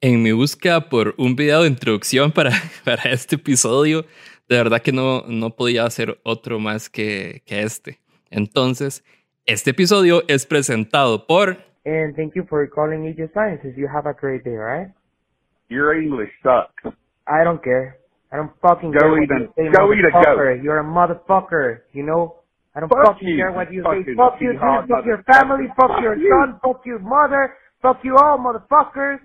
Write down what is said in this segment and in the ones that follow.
En mi búsqueda por un video de introducción para, para este episodio, de verdad que no, no podía hacer otro más que, que este. Entonces, este episodio es presentado por... And thank you for calling Aegis Sciences. You have a great day, right? Your English sucks. I don't care. I don't fucking Go care what eat a- you say, go eat a goat. You're a motherfucker, you know? I don't Fuck fucking you, care what you say. fucking Fuck you, dude. Fuck your family. Fuck your Fuck you. son. Fuck your mother. Fuck you all, motherfuckers.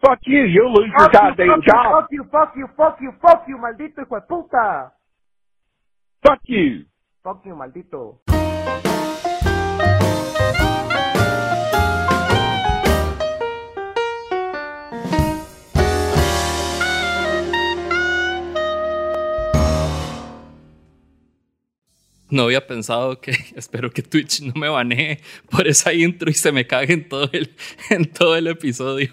Fuck you. You'll lose your Fuck you, goddamn you, job. fuck you, fuck you, fuck you, fuck you, maldito hijo de puta. Fuck you. Fuck you, maldito. No había pensado que espero que Twitch no me banee por esa intro y se me cague en todo el, en todo el episodio.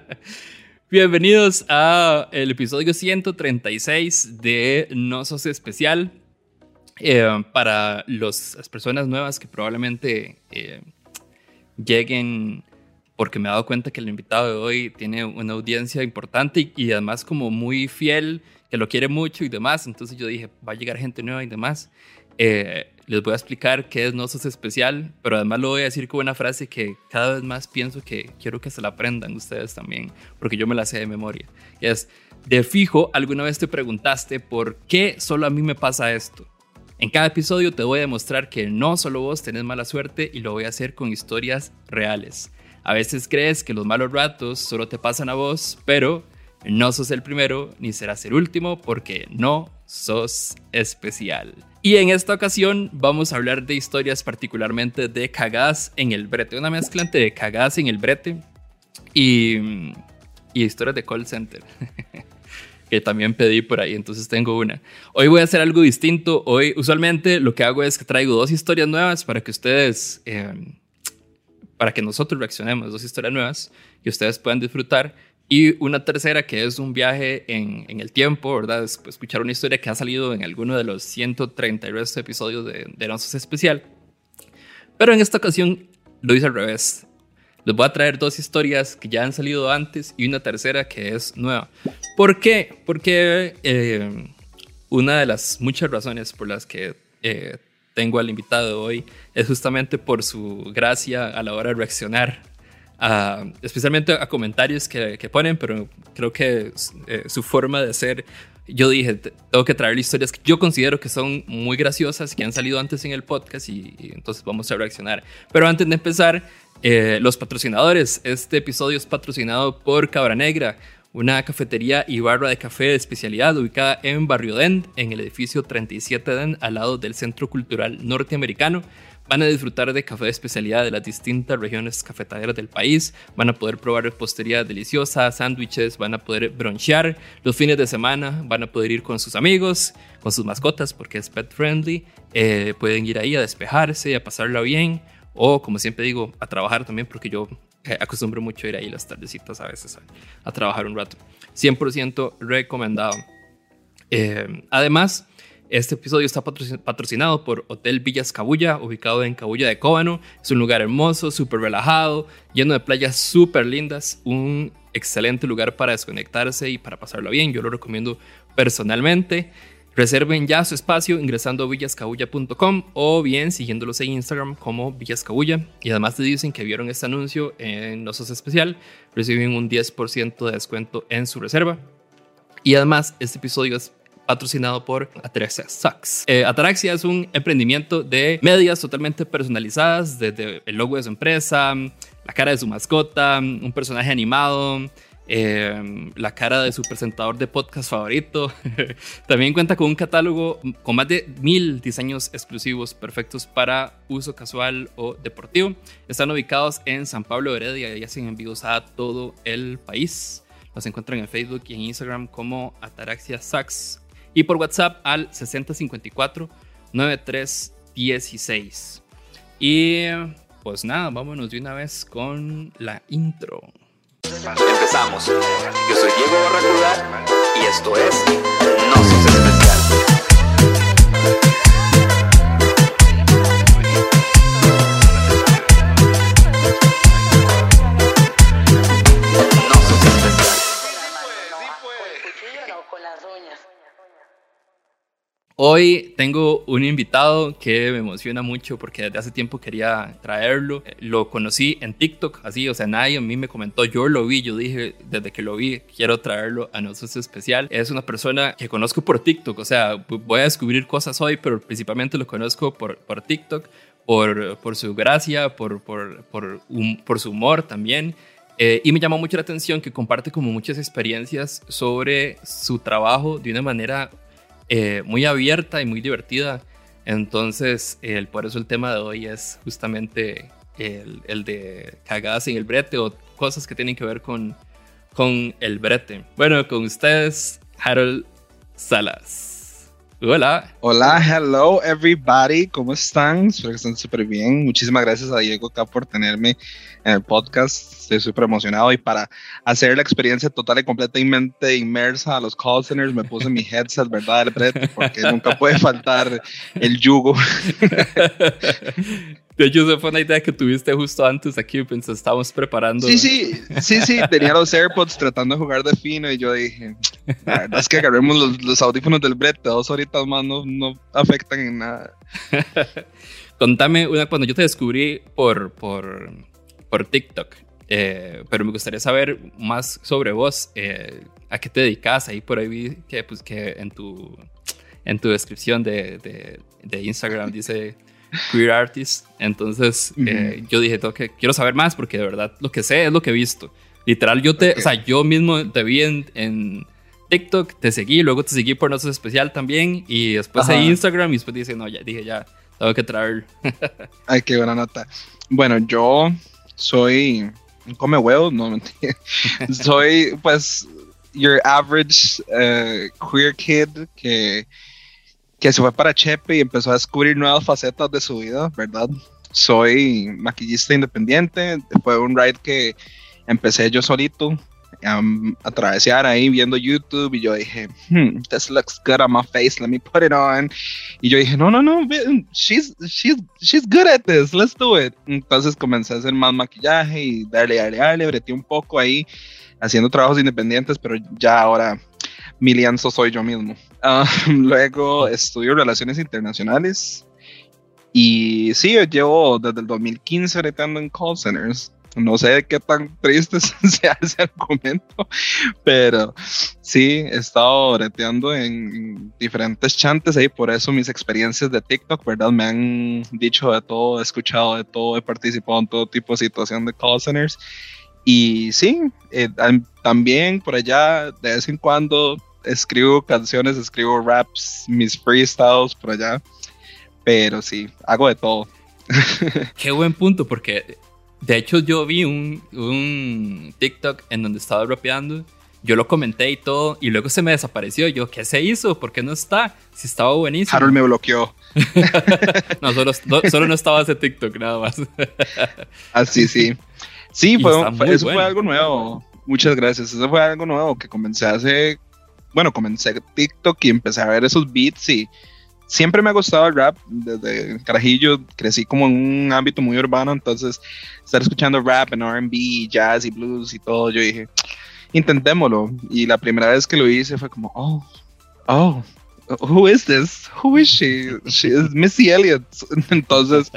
Bienvenidos a el episodio 136 de No Sos Especial. Eh, para los- las personas nuevas que probablemente eh, lleguen porque me he dado cuenta que el invitado de hoy tiene una audiencia importante y, y además como muy fiel, que lo quiere mucho y demás. Entonces yo dije, va a llegar gente nueva y demás. Eh, les voy a explicar qué es No Sos Especial, pero además lo voy a decir con una frase que cada vez más pienso que quiero que se la aprendan ustedes también, porque yo me la sé de memoria. Y es, de fijo, alguna vez te preguntaste por qué solo a mí me pasa esto. En cada episodio te voy a demostrar que no solo vos tenés mala suerte y lo voy a hacer con historias reales. A veces crees que los malos ratos solo te pasan a vos, pero no sos el primero ni serás el último porque no sos especial. Y en esta ocasión vamos a hablar de historias particularmente de cagadas en el brete, una mezcla entre cagadas en el brete y, y historias de call center. que también pedí por ahí, entonces tengo una. Hoy voy a hacer algo distinto. Hoy, usualmente, lo que hago es que traigo dos historias nuevas para que ustedes, eh, para que nosotros reaccionemos, dos historias nuevas que ustedes puedan disfrutar. Y una tercera que es un viaje en, en el tiempo, ¿verdad? Es escuchar una historia que ha salido en alguno de los 132 episodios de, de Nosotros Especial. Pero en esta ocasión lo hice al revés. Les voy a traer dos historias que ya han salido antes y una tercera que es nueva. ¿Por qué? Porque eh, una de las muchas razones por las que eh, tengo al invitado hoy es justamente por su gracia a la hora de reaccionar, especialmente a comentarios que, que ponen, pero creo que eh, su forma de ser, yo dije, "Te- tengo que traer historias que yo considero que son muy graciosas, que han salido antes en el podcast y, y entonces vamos a reaccionar. Pero antes de empezar, eh, los patrocinadores, este episodio es patrocinado por Cabra Negra, una cafetería y barra de café de especialidad ubicada en Barrio Den, en el edificio 37 Den, al lado del Centro Cultural Norteamericano. Van a disfrutar de café de especialidad de las distintas regiones cafetaleras del país. Van a poder probar repostería deliciosa, sándwiches, van a poder bronchear los fines de semana, van a poder ir con sus amigos, con sus mascotas, porque es pet friendly. Eh, pueden ir ahí a despejarse, a pasarla bien, o como siempre digo, a trabajar también, porque yo eh, acostumbro mucho ir ahí las tardecitas a veces a, a trabajar un rato. 100% recomendado. Eh, además, este episodio está patroci- patrocinado por Hotel Villas Cabulla, ubicado en Cabulla de Cóbano. Es un lugar hermoso, súper relajado, lleno de playas súper lindas, un excelente lugar para desconectarse y para pasarlo bien. Yo lo recomiendo personalmente. Reserven ya su espacio ingresando a villascabulla.com o bien siguiéndolos en Instagram como Villascabulla. Y además te dicen que vieron este anuncio en Nosos Especial, reciben un 10% de descuento en su reserva. Y además, este episodio es patrocinado por Ataraxia Sucks. Eh, Ataraxia es un emprendimiento de medias totalmente personalizadas, desde el logo de su empresa, la cara de su mascota, un personaje animado, eh, la cara de su presentador de podcast favorito. También cuenta con un catálogo con más de mil diseños exclusivos perfectos para uso casual o deportivo. Están ubicados en San Pablo Heredia y hacen envíos a todo el país. Los encuentran en Facebook y en Instagram como Ataraxia Sax y por WhatsApp al 6054 9316. Y pues nada, vámonos de una vez con la intro. Empezamos. Yo soy Diego Barracuda y esto es No Sos Hoy tengo un invitado que me emociona mucho porque desde hace tiempo quería traerlo. Lo conocí en TikTok, así, o sea, nadie a mí me comentó, yo lo vi, yo dije, desde que lo vi, quiero traerlo a nosotros especial. Es una persona que conozco por TikTok, o sea, voy a descubrir cosas hoy, pero principalmente lo conozco por, por TikTok, por, por su gracia, por, por, por, por su humor también. Eh, y me llamó mucho la atención que comparte como muchas experiencias sobre su trabajo de una manera eh, muy abierta y muy divertida. Entonces, el, por eso el tema de hoy es justamente el, el, de cagadas en el brete o cosas que tienen que ver con, con el brete. Bueno, con ustedes, Harold Salas. Hola. Hola, hello everybody. ¿Cómo están? Espero que estén súper bien. Muchísimas gracias a Diego acá por tenerme en el podcast. Estoy súper emocionado y para hacer la experiencia total y completamente inmersa a los call centers me puse mi headset, ¿verdad? Brete, porque nunca puede faltar el yugo. De hecho, esa fue una idea que tuviste justo antes aquí, pensé, estábamos preparando. Sí, sí, sí, sí, tenía los AirPods tratando de jugar de fino y yo dije, la verdad es que agarremos los, los audífonos del brete, dos horitas más no, no afectan en nada. Contame, una, cuando yo te descubrí por, por, por TikTok, eh, pero me gustaría saber más sobre vos, eh, a qué te dedicas, ahí por ahí vi que, pues, que en, tu, en tu descripción de, de, de Instagram dice queer artist. Entonces uh -huh. eh, yo dije, que, quiero saber más porque de verdad lo que sé es lo que he visto. Literal, yo te, okay. o sea, yo mismo te vi en, en, TikTok, te seguí, luego te seguí por Notas Especial también y después en Instagram y después dije, no, ya dije, ya, tengo que traerlo. Ay, qué buena nota. Bueno, yo soy, come huevos, no mentira. soy, pues, your average uh, queer kid que que se fue para Chepe y empezó a descubrir nuevas facetas de su vida, ¿verdad? Soy maquillista independiente, fue un ride que empecé yo solito um, a travesear ahí viendo YouTube y yo dije, hmm, this looks good on my face, let me put it on. Y yo dije, no, no, no, she's, she's, she's good at this, let's do it. Entonces comencé a hacer más maquillaje y darle, darle, darle, breté un poco ahí haciendo trabajos independientes, pero ya ahora mi lienzo soy yo mismo. Uh, luego estudio relaciones internacionales y sí, yo llevo desde el 2015 retando en call centers. No sé qué tan triste sea ese argumento, pero sí, he estado breteando en diferentes chantes ahí, por eso mis experiencias de TikTok, ¿verdad? Me han dicho de todo, he escuchado de todo, he participado en todo tipo de situación de call centers. Y sí, eh, también por allá, de vez en cuando, escribo canciones, escribo raps, mis freestyles por allá. Pero sí, hago de todo. Qué buen punto, porque de hecho yo vi un, un TikTok en donde estaba rapeando. Yo lo comenté y todo, y luego se me desapareció. Yo, ¿qué se hizo? ¿Por qué no está? Si estaba buenísimo. Harold me bloqueó. no, solo, no, solo no estaba ese TikTok, nada más. Así, sí. Sí, fue, fue, eso bueno. fue algo nuevo. Muchas gracias. Eso fue algo nuevo que comencé hace bueno, comencé TikTok y empecé a ver esos beats y siempre me ha gustado el rap. Desde carajillo crecí como en un ámbito muy urbano, entonces estar escuchando rap en RB, jazz y blues y todo, yo dije, intentémoslo. Y la primera vez que lo hice fue como, oh, oh, who is this? Who is she? She is Missy Elliott. Entonces,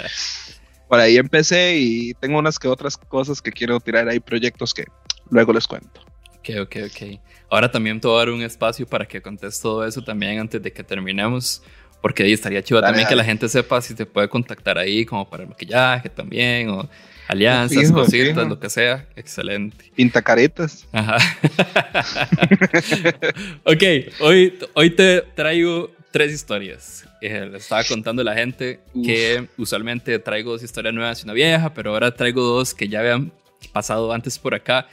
por ahí empecé y tengo unas que otras cosas que quiero tirar ahí, proyectos que luego les cuento. Ok, ok, ok. Ahora también te dar un espacio para que contes todo eso también antes de que terminemos. Porque ahí estaría chido también que la gente sepa si te puede contactar ahí como para el maquillaje también o alianzas, fijo, cositas, fijo. lo que sea. Excelente. Pintacaretas. Ajá. ok, hoy, hoy te traigo tres historias. Eh, le estaba contando a la gente Uf. que usualmente traigo dos historias nuevas y una vieja, pero ahora traigo dos que ya habían pasado antes por acá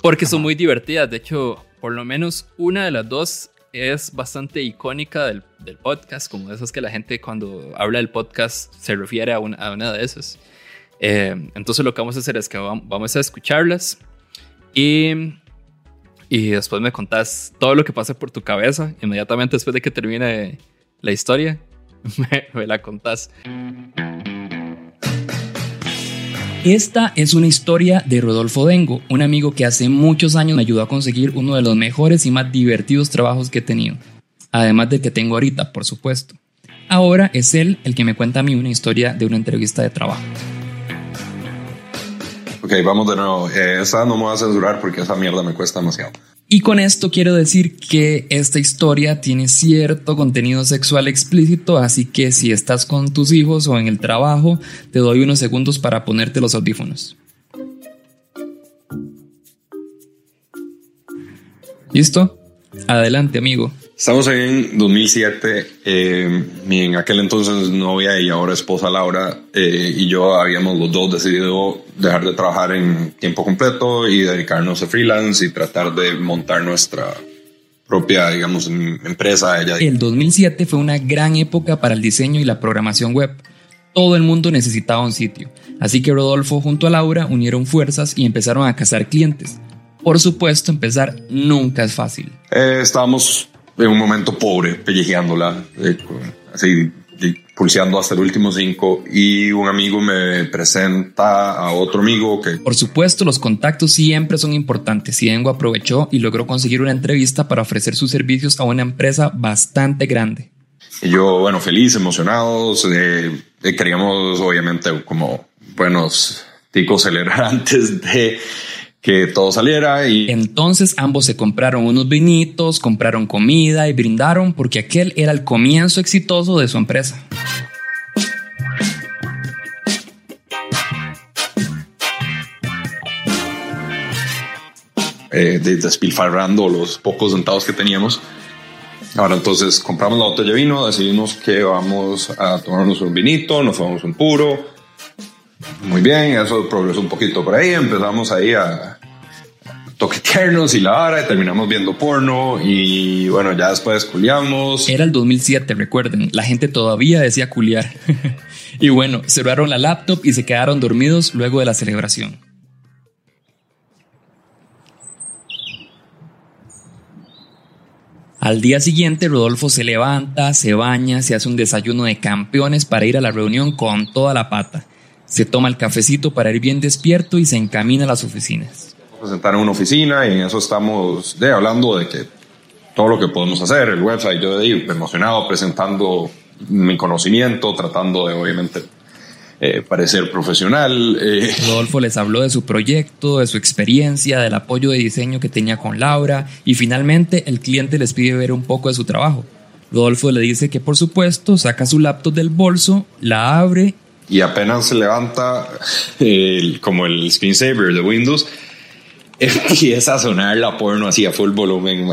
porque son muy divertidas. De hecho, por lo menos una de las dos es bastante icónica del, del, podcast, como esas que la gente cuando habla del podcast se refiere a una, a una de esas. Eh, entonces lo que vamos a hacer es que vamos a escucharlas y, y después me contás todo lo que pase por tu cabeza, inmediatamente después de que termine la historia, me, me la contás. Esta es una historia de Rodolfo Dengo, un amigo que hace muchos años me ayudó a conseguir uno de los mejores y más divertidos trabajos que he tenido. además del que tengo ahorita, por supuesto. Ahora es él el que me cuenta a mí una historia de una entrevista de trabajo. Ok, vamos de nuevo. Eh, esa no me voy a censurar porque esa mierda me cuesta demasiado. Y con esto quiero decir que esta historia tiene cierto contenido sexual explícito, así que si estás con tus hijos o en el trabajo, te doy unos segundos para ponerte los audífonos. ¿Listo? Adelante, amigo. Estamos en 2007. eh, mi en aquel entonces novia y ahora esposa Laura eh, y yo habíamos los dos decidido dejar de trabajar en tiempo completo y dedicarnos a freelance y tratar de montar nuestra propia, digamos, em- empresa. Ella El 2007 fue una gran época para el diseño y la programación web. Todo el mundo necesitaba un sitio, así que Rodolfo junto a Laura unieron fuerzas y empezaron a cazar clientes. Por supuesto, empezar nunca es fácil. Eh, estábamos en un momento pobre, pellejeándola, eh, así pulseando hasta el último cinco y un amigo me presenta a otro amigo que Por supuesto, los contactos siempre son importantes y Dengo aprovechó y logró conseguir una entrevista para ofrecer sus servicios a una empresa bastante grande. Y yo, bueno, feliz, emocionados, eh, eh, queríamos obviamente como buenos ticos celebrar antes de que todo saliera y Entonces ambos se compraron unos vinitos, compraron comida y brindaron porque aquel era el comienzo exitoso de su empresa. eh, de- despilfarrando los pocos centavos que teníamos. Ahora entonces compramos la botella de vino, decidimos que vamos a tomarnos un vinito, nos tomamos un puro. Muy bien, eso progresó un poquito por ahí, empezamos ahí a toquetearnos y la vara, y terminamos viendo porno y bueno, ya después culiamos. Era el 2007, recuerden, la gente todavía decía culiar. y bueno, cerraron la laptop y se quedaron dormidos luego de la celebración. Al día siguiente, Rodolfo se levanta, se baña, se hace un desayuno de campeones para ir a la reunión con toda la pata. Se toma el cafecito para ir bien despierto y se encamina a las oficinas. presentar en una oficina y en eso estamos de, hablando de que todo lo que podemos hacer, el website, yo de ahí, emocionado presentando mi conocimiento, tratando de obviamente eh, parecer profesional. eh, Rodolfo les habló de su proyecto, de su experiencia, del apoyo de diseño que tenía con Laura y finalmente el cliente les pide ver un poco de su trabajo. Rodolfo le dice que por supuesto saca su laptop del bolso, la abre y apenas se levanta el- como el screensaver de Windows, empieza a sonar la porno así a full volumen.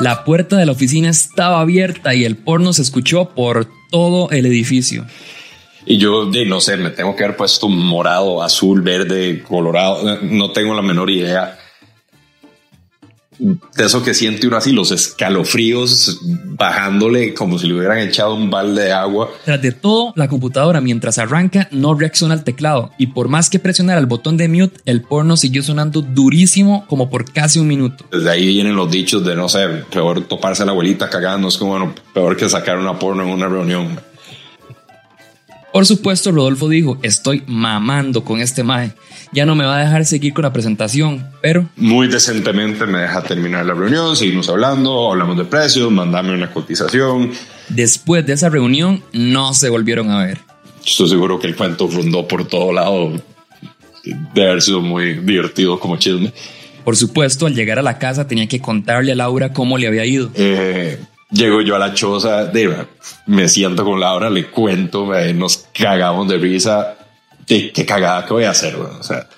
La puerta de la oficina estaba abierta y el porno se escuchó por todo el edificio. Y yo, no sé, me tengo que haber puesto morado, azul, verde, colorado. No tengo la menor idea de eso que siente uno así, los escalofríos bajándole como si le hubieran echado un balde de agua. Tras de todo, la computadora mientras arranca no reacciona al teclado y por más que presionara el botón de mute, el porno siguió sonando durísimo como por casi un minuto. Desde ahí vienen los dichos de, no sé, peor toparse a la abuelita cagando. Es como, bueno, peor que sacar una porno en una reunión. Por supuesto, Rodolfo dijo, estoy mamando con este mae. Ya no me va a dejar seguir con la presentación, pero Muy decentemente me deja terminar la reunión, seguimos hablando, hablamos de precios, mandame una cotización. después de esa reunión no se volvieron a ver. Estoy seguro que el cuento rondó por todo lado. De haber sido muy divertido como chisme. Por supuesto, al llegar a la casa tenía que contarle a Laura cómo le había ido. Eh, llego yo a la choza, de, me siento con Laura, le cuento, eh, nos cagamos de risa. ¿Qué, cagada que voy a hacer? güey? O sea,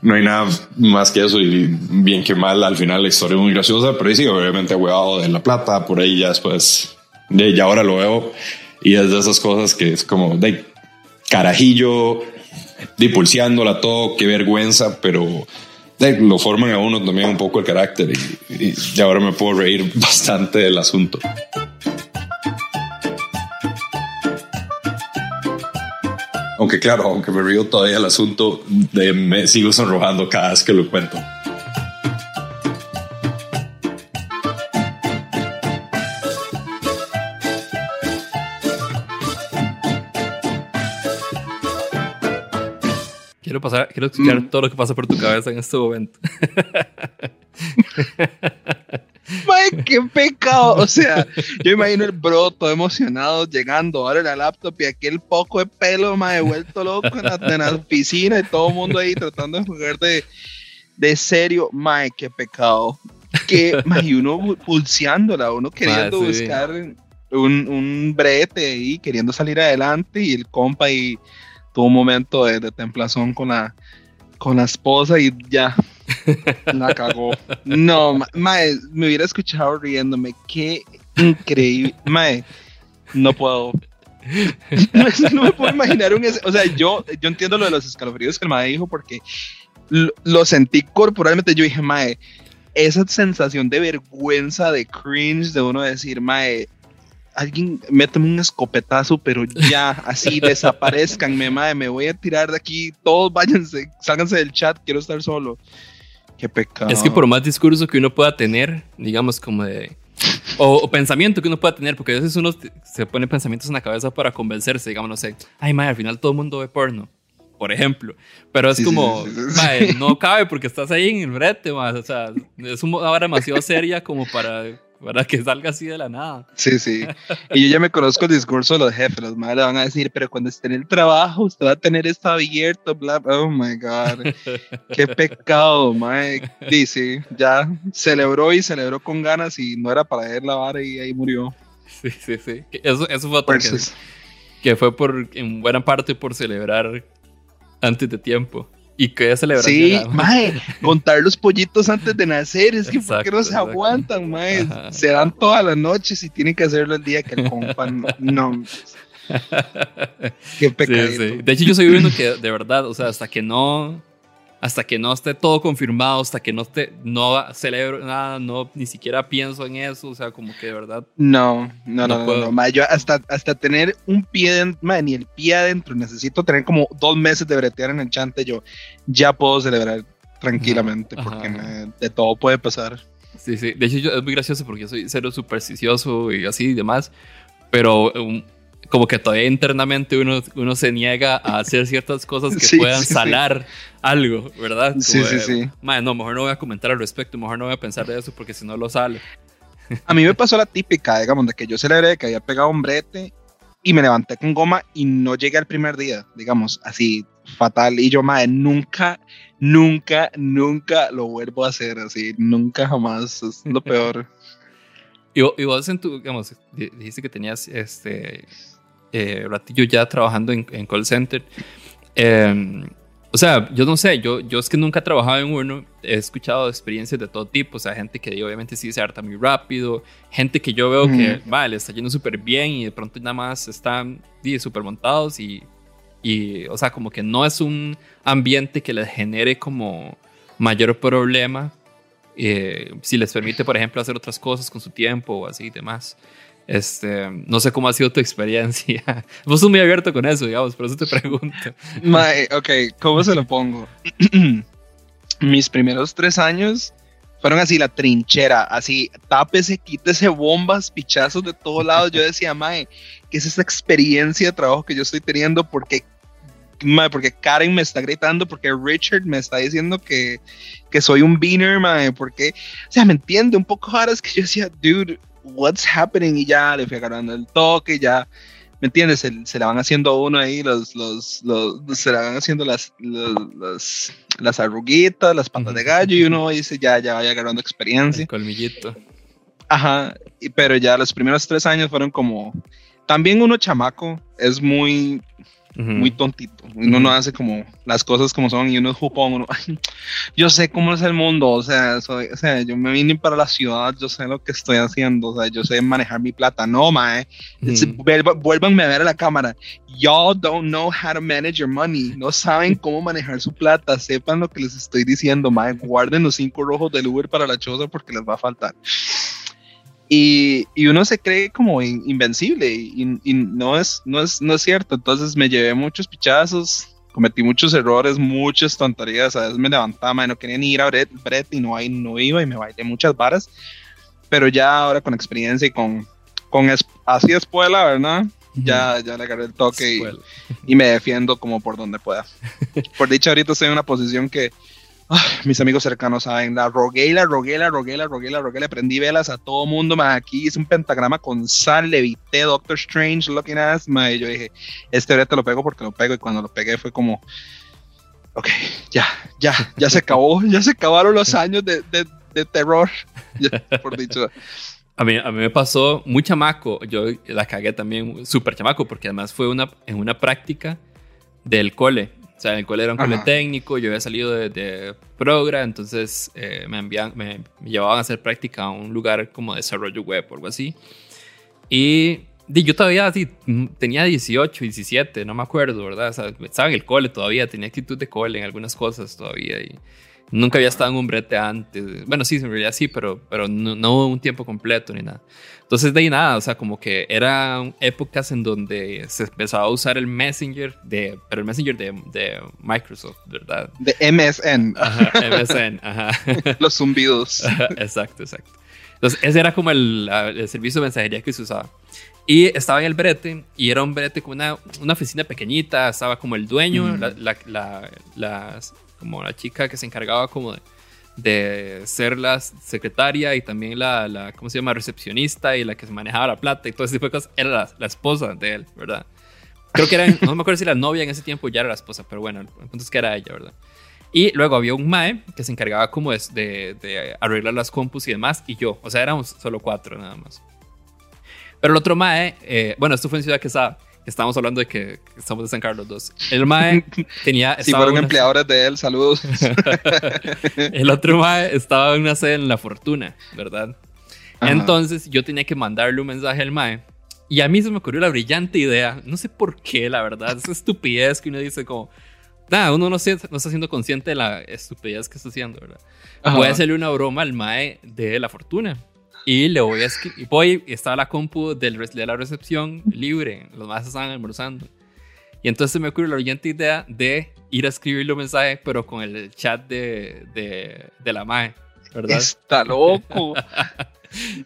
no hay nada más que eso y bien que mal al final la historia es muy graciosa, pero sí, obviamente huevado de la plata, por ahí ya después, de ya ahora lo veo y es de esas cosas que es como de carajillo, de pulseándola todo, qué vergüenza, pero lo forman a uno también un poco el carácter y, ahora me puedo reír bastante del asunto. Aunque claro, aunque me río todavía el asunto, me sigo sonrojando cada vez que lo cuento. Quiero, pasar, quiero escuchar Mm. todo lo que pasa por tu cabeza en este momento. Mae, qué pecado. O sea, yo imagino el bro todo emocionado llegando ahora la laptop y aquel poco de pelo, mae, vuelto loco en la, en la oficina y todo el mundo ahí tratando de jugar de, de serio. Mae, qué pecado. Que, mae, y uno pulseándola, uno queriendo sí. buscar un, un brete ahí, queriendo salir adelante y el compa ahí tuvo un momento de, de templazón con la, con la esposa y ya. La cagó. No, ma- mae, me hubiera escuchado riéndome. Qué increíble. Mae, no puedo. No, no me puedo imaginar un. O sea, yo, yo entiendo lo de los escalofríos que el mae dijo porque lo, lo sentí corporalmente. Yo dije, mae, esa sensación de vergüenza, de cringe, de uno decir, mae, alguien méteme un escopetazo, pero ya, así, desaparezcanme, mae, me voy a tirar de aquí, todos váyanse, sálganse del chat, quiero estar solo. Qué pecado. Es que por más discurso que uno pueda tener, digamos, como de. O, o pensamiento que uno pueda tener, porque a veces uno se pone pensamientos en la cabeza para convencerse, digamos, no sé, ay, madre, al final todo el mundo ve porno, por ejemplo. Pero es Sí, como, sí, sí, sí. mae, no cabe porque estás ahí en el brete, mae, o sea, es una hora demasiado seria como para, para que salga así de la nada. Sí, sí. Y yo ya me conozco el discurso de los jefes. Los madres le van a decir, pero cuando esté en el trabajo, usted va a tener esto abierto, bla, bla. Oh my God. Qué pecado, mae. Dice, ya celebró y celebró con ganas y no era para él la vara y ahí murió. Sí, sí, sí. Eso, eso fue que, que fue por, en buena parte por celebrar antes de tiempo. Y que celebración. Sí, mae, contar los pollitos antes de nacer, es que ¿por qué no se exacto. aguantan, mae? Ajá. Se dan todas las noches y tienen que hacerlo el día que el compa no. Qué Sí, pecado. sí. De hecho, yo soy uno que de verdad, o sea, hasta que no, hasta que no esté todo confirmado, hasta que no esté, no celebro nada, no ni siquiera pienso en eso, o sea, como que de verdad. No, no, No no, no, puedo. no, ma, yo hasta, hasta tener un pie dentro, ma, ni el pie adentro, necesito tener como dos meses de bretear en el chante, yo ya puedo celebrar tranquilamente, Ajá, porque ma, de todo puede pasar. Sí, sí. De hecho, yo, es muy gracioso porque yo soy cero supersticioso y así y demás, pero um, como que todavía internamente uno, uno se niega a hacer ciertas cosas que Sí, puedan sí, sí. salar algo, ¿verdad? Sí, Como sí, de, sí. "Mae, no, mejor no voy a comentar al respecto, mejor no voy a pensar de eso porque si no lo sale. A mí me pasó la típica, digamos, de que yo celebré que había pegado un brete y me levanté con goma y no llegué al primer día, digamos, así fatal. Y yo, madre, nunca, nunca, nunca lo vuelvo a hacer así, nunca jamás, es lo peor. Y, y vos en tu, digamos, di- dijiste que tenías este eh, ratillo ya trabajando en, en call center. Eh, o sea, yo no sé, yo, yo es que nunca he trabajado en uno, he escuchado experiencias de todo tipo, o sea, gente que obviamente sí se harta muy rápido, gente que yo veo que, vale, está yendo súper bien y de pronto nada más están súper montados y, y, o sea, como que no es un ambiente que les genere como mayor problema eh, si les permite, por ejemplo, hacer otras cosas con su tiempo o así y demás. Este, no sé cómo ha sido tu experiencia. Vos sos muy abierto con eso, digamos, por eso te pregunto. Mae, ok, ¿cómo se lo pongo? Mis primeros tres años fueron así la trinchera, así tápese, quítese bombas, pichazos de todos lados. Yo decía, Mae, ¿qué es esa experiencia de trabajo que yo estoy teniendo? Porque, mae, porque Karen me está gritando, porque Richard me está diciendo que, que soy un beaner, Mae, porque, o sea, me entiende un poco ahora es que yo decía, dude, what's happening? Y ya le fui agarrando el toque, ya ¿Me entiendes? Se, se la van haciendo uno ahí, los, los, los, se la van haciendo las, los- las arruguitas, las patas de gallo, y uno dice, ya, ya vaya agarrando experiencia. El colmillito. Ajá, y- pero ya los primeros tres años fueron como, también uno chamaco es muy, Muy tontito, uno no hace como las cosas como son y uno es jupón, uno, "Ay, yo sé cómo es el mundo, o sea, soy, o sea, yo me vine para la ciudad, yo sé lo que estoy haciendo, o sea, yo sé manejar mi plata, no, mae, vuélvanme a ver a la cámara. Y'all don't know how to manage your money. No saben cómo manejar su plata. Sepan lo que les estoy diciendo, mae. Guarden los cinco rojos del Uber para la choza porque les va a faltar. Y, y uno se cree como in- invencible y, y no, es, no, es, no es cierto. Entonces me llevé muchos pichazos, cometí muchos errores, muchas tonterías. A veces me levantaba, mae, no quería ni ir a Brett, Brett y no, ahí no iba y me bailé muchas varas. Pero ya ahora con experiencia y con, con es- así espuela, ¿verdad? Ya, ya le agarré el toque y, y me defiendo como por donde pueda. Por dicha, ahorita estoy en una posición que ah, mis amigos cercanos saben. La rogué, la rogué, la rogué, la rogué, la rogué. Le prendí velas a todo mundo. ma, Aquí hice un pentagrama con sal, le evité Doctor Strange, looking ass. ma, y yo dije, este brete lo pego porque lo pego. Y cuando lo pegué fue como, ok, ya, ya, ya se acabó. Ya se acabaron los años de, terror. Por dicho. A mí, a mí me pasó muy chamaco. Yo la cagué también súper chamaco porque además fue una, en una práctica del cole. O sea, el cole era un cole Ajá. técnico, yo había salido de, de Progra, entonces eh, me, envían, me, me llevaban a hacer práctica a un lugar como desarrollo web o algo así. Y di, yo todavía así, tenía 18, 17, no me acuerdo, ¿verdad? O sea, estaba en el cole todavía, tenía actitud de cole en algunas cosas todavía. Y nunca había estado en un brete antes. Bueno, sí, en realidad sí, pero, pero no, no un tiempo completo ni nada. Entonces, de ahí nada, o sea, como que eran épocas en donde se empezaba a usar el Messenger, de, pero el Messenger de, de Microsoft, ¿verdad? De MSN, Ajá, MSN, ajá. los zumbidos. exacto, exacto. Entonces, ese era como el, el servicio de mensajería que se usaba. Y estaba en el brete, y era un brete con una, una oficina pequeñita, estaba como el dueño, la, la, la- la- como la chica que se encargaba como de, de ser la secretaria y también la, la, ¿cómo se llama?, recepcionista y la que se manejaba la plata y todo ese tipo de cosas, era la, la esposa de él, ¿verdad? Creo que era, no me acuerdo si la novia en ese tiempo ya era la esposa, pero bueno, el punto es que era ella, ¿verdad? Y luego había un mae que se encargaba como de, de- de arreglar las compus y demás, y yo. O sea, éramos solo cuatro nada más. Pero el otro mae, eh, bueno, esto fue en Ciudad Quesada, que estábamos hablando de que, estamos de San Carlos dos. El mae tenía... Si fueron una- empleadores de él, saludos. el otro mae estaba en una sede en La Fortuna, ¿verdad? Ajá. Entonces yo tenía que mandarle un mensaje al mae. Y a mí se me ocurrió la brillante idea, no sé por qué, la verdad, esa estupidez que uno dice como, nada, uno no, se- no está siendo consciente de la estupidez que está haciendo, ¿verdad? Ajá. Voy a hacerle una broma al mae de la fortuna. Y le voy a escribir, voy, y estaba la compu del, de la recepción libre, los más estaban almorzando. Y entonces me ocurrió la brillante idea de ir a escribirle un mensaje, pero con el chat de, de, de la mae, ¿verdad? Está loco.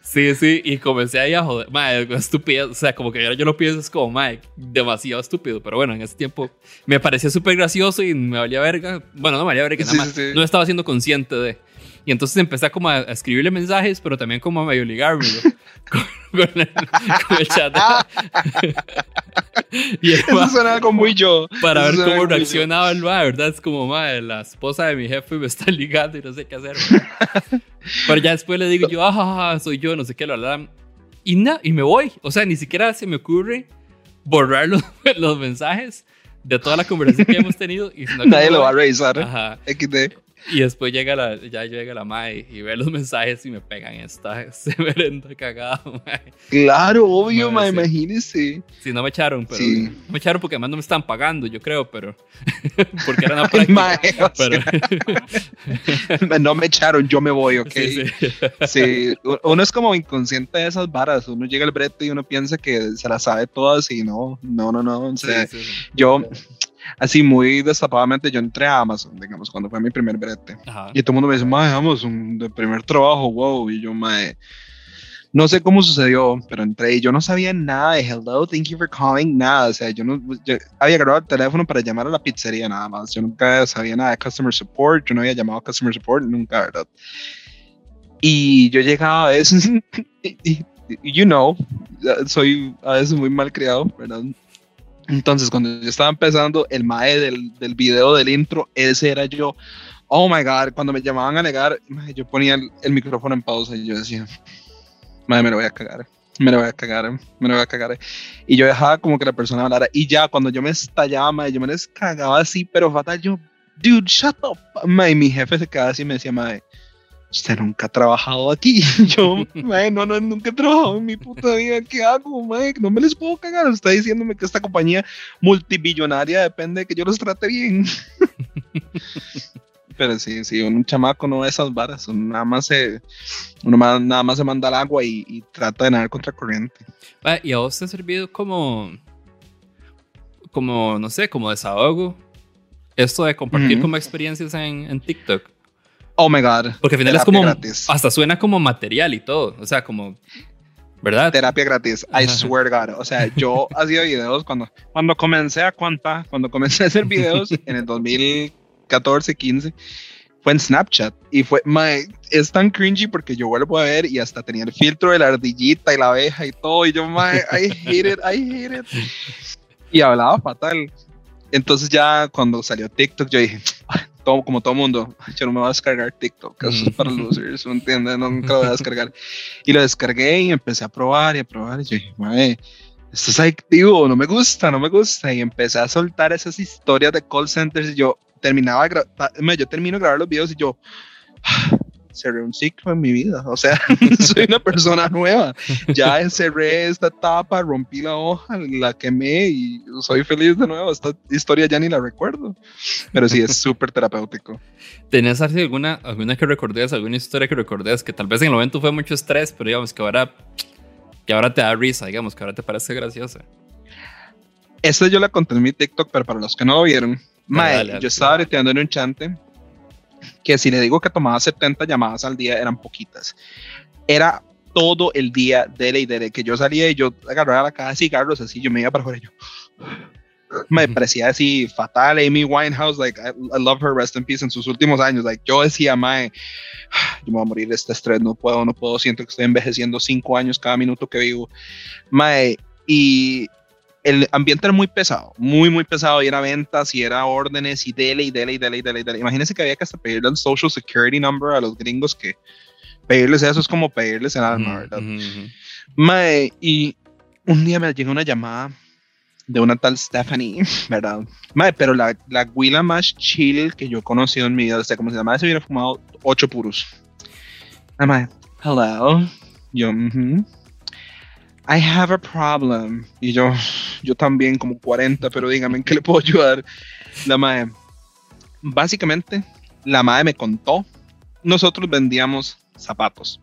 Sí, sí, y comencé ahí a joder, mae, estúpido, o sea, como que ahora yo lo pienso, es como, mae, demasiado estúpido, pero bueno, en ese tiempo me parecía súper gracioso y me valía verga, bueno, no me valía verga, nada más, sí. no estaba siendo consciente de, y entonces empecé como a, a escribirle mensajes, pero también como a medio ligármelo, con, con el, con el chat, y el Eso suena algo muy yo. para ver Eso suena cómo reaccionaba el mae, ¿verdad? Es como, mae, la esposa de mi jefe me está ligando y no sé qué hacer. Pero ya después le digo yo, ah, soy yo, no sé qué, lo hablan. Y nada, y me voy. O sea, ni siquiera se me ocurre borrar los, los mensajes de toda la conversación que hemos tenido. Y Nadie lo va a revisar. Ajá. XD. Y después llega la, ya llega la mae y ve los mensajes y me pegan esta severenda cagada, mae. Claro, obvio, Mae, ma, sí. imagínese. Sí, no me echaron, pero. Sí. No me echaron porque además no me están pagando, yo creo, pero. porque era una práctica. Mae, pero, no me echaron, yo me voy, ok. sí, sí. Uno es como inconsciente de esas varas. Uno llega al brete y uno piensa que se las sabe todas y no, no, no, no. O sea, yo, así muy destapadamente, yo entré a Amazon, digamos, cuando fue mi primer brete. Ajá. Y todo el mundo me dice, mae, Amazon, de primer trabajo, wow. Y yo, mae, no sé cómo sucedió, pero entré y yo no sabía nada de hello, thank you for calling, nada. O sea, yo no, yo había grabado el teléfono para llamar a la pizzería nada más. Yo nunca sabía nada de customer support, yo no había llamado a customer support nunca, ¿verdad? Y yo llegaba a veces, you know, soy a veces muy mal criado, ¿verdad? Entonces, cuando yo estaba empezando, el mae del, del video del intro, ese era yo. Oh my god, cuando me llamaban a negar, yo ponía el, el micrófono en pausa y yo decía, madre, me lo voy a cagar, me lo voy a cagar, me lo voy a cagar. Y yo dejaba como que la persona hablara. Y ya, cuando yo me estallaba, mae, yo me les cagaba así, pero fatal, yo, dude, shut up. Y mi jefe se quedaba así y me decía, mae, usted nunca ha trabajado aquí. Yo, mae, no, no, nunca he trabajado en mi puta vida. ¿Qué hago, mae? No me les puedo cagar. Está diciéndome que esta compañía multibillonaria depende de que yo los trate bien. Pero sí, sí, un chamaco no ve esas varas. Uno nada más se, uno nada más se manda al agua y, y trata de nadar contra corriente. ¿Y a vos te ha servido como, como, no sé, como desahogo? Esto de compartir como experiencias en, en TikTok. Oh my god. Porque al final es como, gratis. hasta suena como material y todo. O sea, como, ¿Verdad? terapia gratis. I swear God. O sea, yo hacía videos cuando, cuando comencé a cuánta, cuando comencé a hacer videos en el 2014, 15, fue en Snapchat y fue, my, es tan cringy porque yo vuelvo a ver y hasta tenía el filtro de la ardillita y la abeja y todo y yo, my, I hate it, I hate it. Y hablaba fatal. Entonces ya cuando salió TikTok yo dije, "Ay, todo, como todo mundo, yo no me voy a descargar TikTok, eso es para losers, ¿me entiendes? Nunca lo voy a descargar. Y lo descargué y empecé a probar y a probar y yo dije, "Mae, esto es adictivo, no me gusta, no me gusta. Y empecé a soltar esas historias de call centers y yo terminaba, me- yo termino de grabar los videos y yo cerré un ciclo en mi vida. O sea, soy una persona nueva. Ya cerré esta etapa, rompí la hoja, la quemé y soy feliz de nuevo. Esta historia ya ni la recuerdo. Pero sí, es súper terapéutico. ¿Tenés Arce, alguna, alguna que recordes, alguna historia que recordes que tal vez en el momento fue mucho estrés, pero digamos que ahora, que ahora te da risa, digamos que ahora te parece graciosa? Esta yo la conté en mi TikTok, pero para los que no lo vieron, mae, yo estaba breteando en un chante que si le digo que tomaba 70 llamadas al día eran poquitas. Era todo el día dele y dele, que yo salía y yo agarraba la caja de cigarros así, yo me iba para afuera y yo me parecía así fatal. Amy Winehouse, like I, I love her, rest in peace en sus últimos años, like yo decía, mae, yo me voy a morir de este estrés, no puedo, no puedo, siento que estoy envejeciendo cinco años cada minuto que vivo, mae, y el ambiente era muy pesado, muy, muy pesado. Y era ventas y era órdenes y dele y dele y dele y dele y dele. Imagínense que había que hasta pedirle el social security number a los gringos que pedirles eso es como pedirles el alma, ¿verdad? Mae, y un día me llegó una llamada de una tal Stephanie, ¿verdad? Mae, pero la, la guila más chill que yo he conocido en mi vida, o sea, como si la madre se hubiera fumado ocho puros. La hello. Yo, "Ujú. I have a problem. Y yo, yo también, como 40, pero dígame, ¿en qué le puedo ayudar? La madre, básicamente, la madre me contó, nosotros vendíamos zapatos,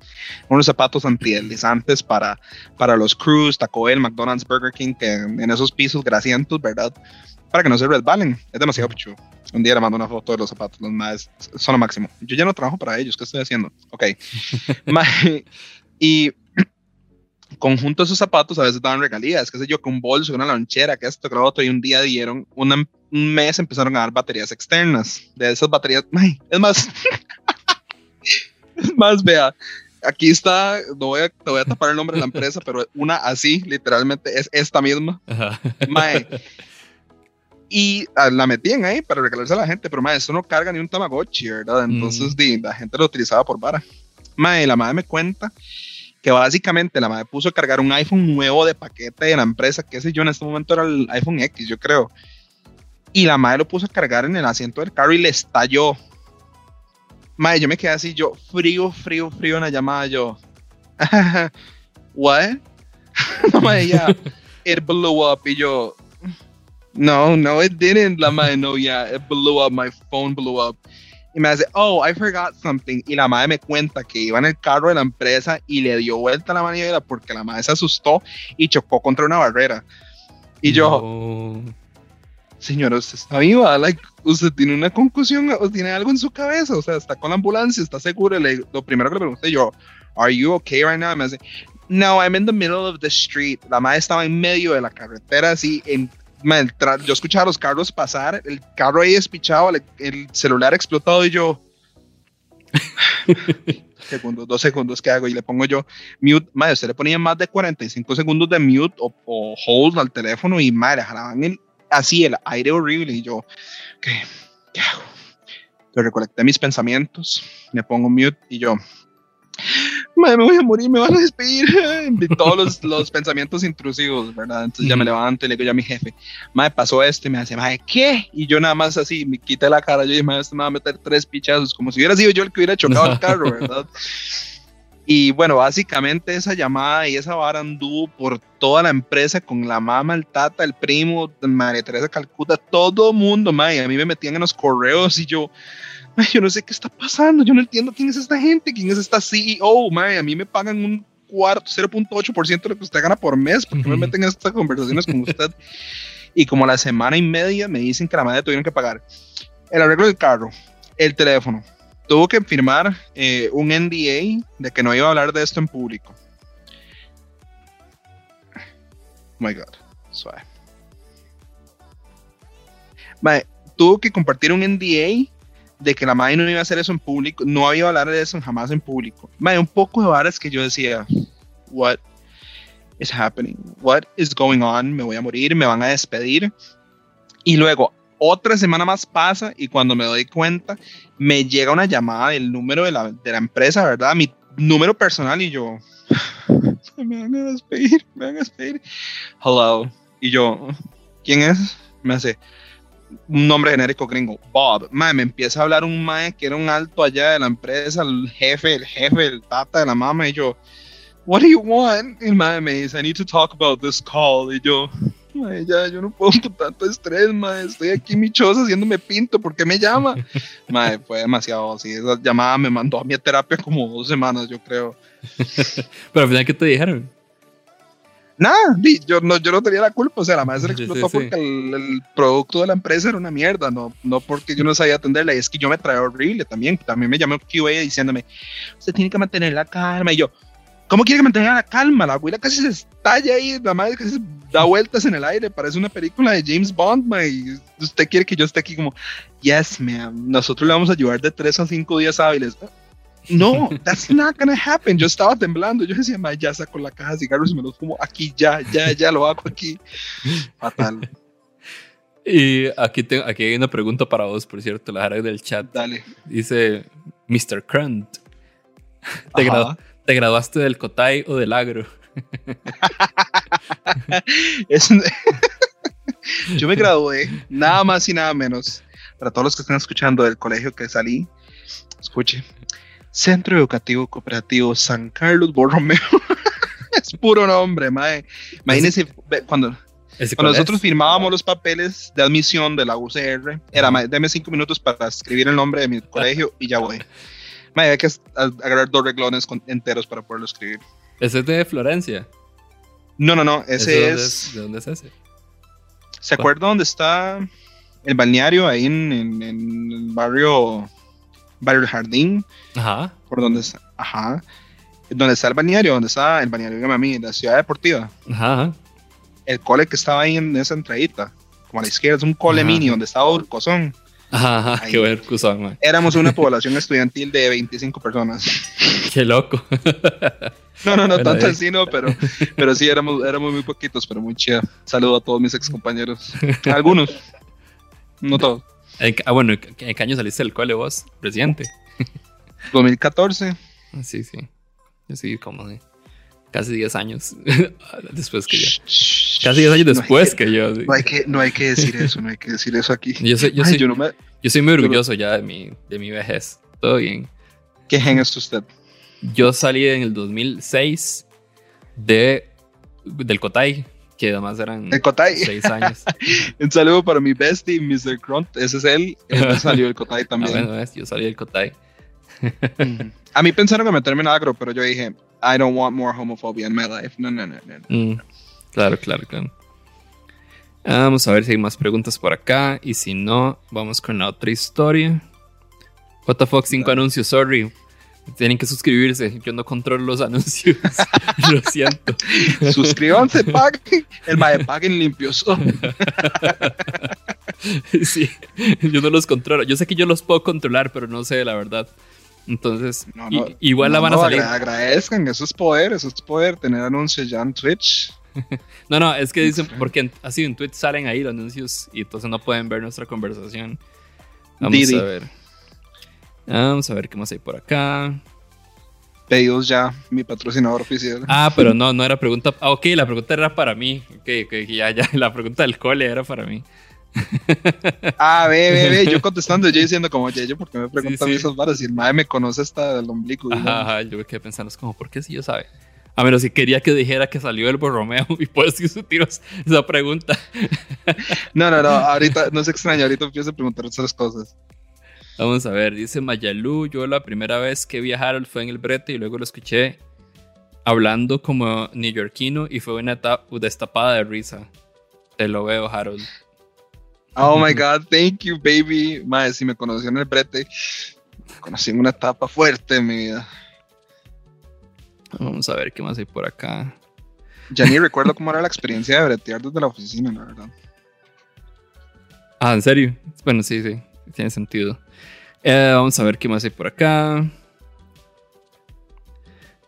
unos zapatos antideslizantes para, para los crews, Taco Bell, McDonald's, Burger King, que en esos pisos grasientos, ¿verdad? Para que no se resbalen. Es demasiado pichu. Un día le mando una foto de los zapatos, los más son lo máximo. Yo ya no trabajo para ellos, ¿qué estoy haciendo? Ok. Y conjunto de esos zapatos a veces daban regalías, qué sé yo, que un bolso, una lonchera, que esto, que lo otro, y un día dieron, una- un mes empezaron a dar baterías externas. De esas baterías, ay, es más, es más, vea, aquí está, no voy a, te voy a tapar el nombre de la empresa, pero una así, literalmente, es esta misma. Ajá. Mae. Y ah, la metían ahí para regalarse a la gente, pero mae, eso no carga ni un Tamagotchi, ¿verdad? Entonces Mm. di, la gente lo utilizaba por vara. Mae, la madre me cuenta que básicamente la madre puso a cargar un iPhone nuevo de paquete de la empresa, qué sé yo, en este momento era el iPhone X, yo creo. Y la madre lo puso a cargar en el asiento del carro y le estalló. Mae, yo me quedé así, yo frío, frío, frío en la llamada, yo. ¿What? La madre ya, it blew up y yo. No, no, it didn't. La madre, no, yeah, it blew up. My phone blew up. Y me dice, oh, I forgot something. Y la madre me cuenta que iba en el carro de la empresa y le dio vuelta a la manivela porque la madre se asustó y chocó contra una barrera. Y yo, No. señora, usted está viva, like, usted tiene una concusión o tiene algo en su cabeza, o sea, está con la ambulancia, está seguro. Le- lo primero que le pregunté yo, are you okay right now? Y me dice, no, I'm in the middle of the street. La madre estaba en medio de la carretera, así, en, man, yo escuchaba a los carros pasar, el carro ahí despichado, el, el celular explotado y yo, segundos, dos segundos, ¿qué hago? Y le pongo yo mute, madre, usted le ponía más de 45 segundos de mute o, o hold al teléfono y madre, jalaban el, así el aire horrible y yo, ¿qué, ¿qué hago? Yo recolecté mis pensamientos, me pongo mute y yo, me voy a morir, me van a despedir, de todos los, los pensamientos intrusivos, ¿verdad? Entonces ya me levanto y le digo yo a mi jefe, madre, pasó esto y me dice, madre, ¿qué? Y yo nada más así, me quité la cara, yo dije, madre, este me va a meter tres pichazos, como si hubiera sido yo el que hubiera chocado el carro, ¿verdad? Y bueno, básicamente esa llamada y esa vara anduvo por toda la empresa con la mamá, el tata, el primo, María Teresa Calcuta, todo mundo, ma, y a mí me metían en los correos y yo, ma, yo no sé qué está pasando, yo no entiendo quién es esta gente, quién es esta CEO, ma, y a mí me pagan un cuarto, 0.8% de lo que usted gana por mes, porque me Ujú. meten en estas conversaciones con usted? Y como a la semana y media me dicen que la madre tuvieron que pagar el arreglo del carro, el teléfono, tuvo que firmar eh, un NDA de que no iba a hablar de esto en público. my god. Suave. Mae, tuvo que compartir un NDA de que la madre no iba a hacer eso en público, no iba a hablar de eso jamás en público. Mae, un poco de varas que yo decía, what is happening? What is going on? Me voy a morir, me van a despedir. Y luego otra semana más pasa y cuando me doy cuenta me llega una llamada del número de la, de la empresa, ¿verdad? Mi número personal y yo, me van a despedir, me van a despedir. Hello. Y yo, ¿quién es? Me hace un nombre genérico gringo, Bob. Mae, me empieza a hablar un mae que era un alto allá de la empresa, el jefe, el jefe, el tata de la mamá. Y yo, What do you want? Y el mae me dice, I need to talk about this call. Y yo, mae, ya, yo no puedo con tanto estrés, mae. Estoy aquí en mi choza haciéndome pinto. ¿Por qué me llama? mae, fue demasiado así. Esa llamada me mandó a mi terapia como dos semanas, yo creo. Pero al final, ¿qué te dijeron? Nada, yo no, yo no tenía la culpa, o sea, la maestra Sí, explotó sí, sí. porque el, el producto de la empresa era una mierda, no, no porque yo no sabía atenderla, y es que yo me traía horrible también, también me llamó QA diciéndome, usted tiene que mantener la calma, y yo, ¿cómo quiere que mantenga la calma? La abuela casi se estalla ahí, la madre casi se da vueltas en el aire, parece una película de James Bond, ma, y usted quiere que yo esté aquí como, yes, ma'am, nosotros le vamos a ayudar de tres a cinco días hábiles. No, that's not gonna happen. Yo estaba temblando. Yo decía, ma, ya saco la caja de cigarros y me los fumo aquí, ya, ya, ya lo hago aquí. Fatal. Y aquí, tengo, aquí hay una pregunta para vos, por cierto, la Jara del chat. Dale. Dice Mr. Crunt. ¿Te, Ajá. gradu- ¿Te graduaste del Cotay o del Agro? Es- yo me gradué, nada más y nada menos. Para todos los que están escuchando del colegio que salí, escuche. Centro Educativo Cooperativo San Carlos Borromeo. es puro nombre, mae. Imagínense cuando, ¿Ese cuando es? nosotros firmábamos los papeles de admisión de la UCR, era, mae, deme cinco minutos para escribir el nombre de mi colegio y ya voy. Mae, hay que agarrar dos reglones con- enteros para poderlo escribir. Ese es de Florencia. No, no, no, ¿Ese es... ¿De dónde es ese? ¿Se acuerda dónde está el balneario ahí en, en- en el barrio, barrio del Jardín? Ajá. Por donde está, ajá. Donde está el balneario, donde está el balneario de mami, la ciudad deportiva. Ajá. ajá. El cole que estaba ahí en esa entradita, como a la izquierda, es un cole mini donde estaba Urcozón. Ajá. Qué cuzón, man. Éramos una población estudiantil de 25 personas. Qué loco. No, no, no, Bueno, tanto así, no, pero, pero sí, éramos, éramos muy poquitos, pero muy chido. Saludo a todos mis ex compañeros. Algunos, no todos. ¿En qué- ah, bueno, ¿en qué año saliste del cole vos? Reciente. 2014. Ah, Sí, sí. Yo sí, como de casi 10 años después que yo. Casi 10 años no después que- que yo. sí. No hay, que, no hay que decir eso, no hay que decir eso aquí. Yo soy, yo, Ay, soy, yo no me... yo soy muy orgulloso ya de mi, de mi vejez. Todo bien. ¿Qué gen es usted? Yo salí en el 2006 de, del Cotay, que además eran El. 6 años. Un saludo para mi bestie, Mr. Grunt. Ese es él. Él salió del Cotay Ah, también. bueno, yo salí Cotay. Ujú. A mí pensaron que meterme en agro, pero yo dije, I don't want more homophobia in my life. No, no, no, no. no. Mm, claro, claro, claro. Ah, Vamos a ver si hay más preguntas por acá. Y si no, vamos con la otra historia. What the fuck, 5 anuncios, sorry. Tienen que suscribirse. Yo no controlo los anuncios. Lo siento. Suscríbanse, paguen. El mae paguen limpios. Sí, yo no los controlo. Yo sé que yo los puedo controlar, pero no sé la verdad. Entonces, No, i- no, igual la van a salir. agra- agradezcan, eso es poder, eso es poder, tener anuncios ya en Twitch. No, no, es que dicen, porque así en Twitch salen ahí los anuncios y entonces no pueden ver nuestra conversación. Vamos Didi. a ver. Vamos a ver qué más hay por acá. Pedidos ya, mi patrocinador oficial. Ah, pero no, no era pregunta. Ah, ok, la pregunta era para mí. Ok, ok, ya, ya. La pregunta del cole era para mí. Ah, ve, ve, ve, yo contestando, yo diciendo como, yo, ¿por qué me preguntan sí. esas varas? Y el mae me conoce hasta del ombligo. Ajá, ajá, yo me quedé pensando, es como, ¿por qué si yo sabe? A menos si quería que dijera que salió el Borromeo y puedes discutir esa pregunta. No, no, no, ahorita, no se extraña, ahorita empiezo a preguntar otras cosas. Vamos a ver, dice Mayalú, yo la primera vez que vi a Harold fue en el brete y luego lo escuché hablando como neoyorquino y fue una etapa destapada de risa. Te lo veo, Harold. Oh my god, thank you, baby. Mae, si me conoció en el brete, conocí en una etapa fuerte en mi vida. Vamos a ver qué más hay por acá. Ya ni recuerdo cómo era la experiencia de bretear desde la oficina, la verdad. Ah, ¿en serio? Bueno, sí, sí, tiene sentido. Eh, vamos a ver qué más hay por acá.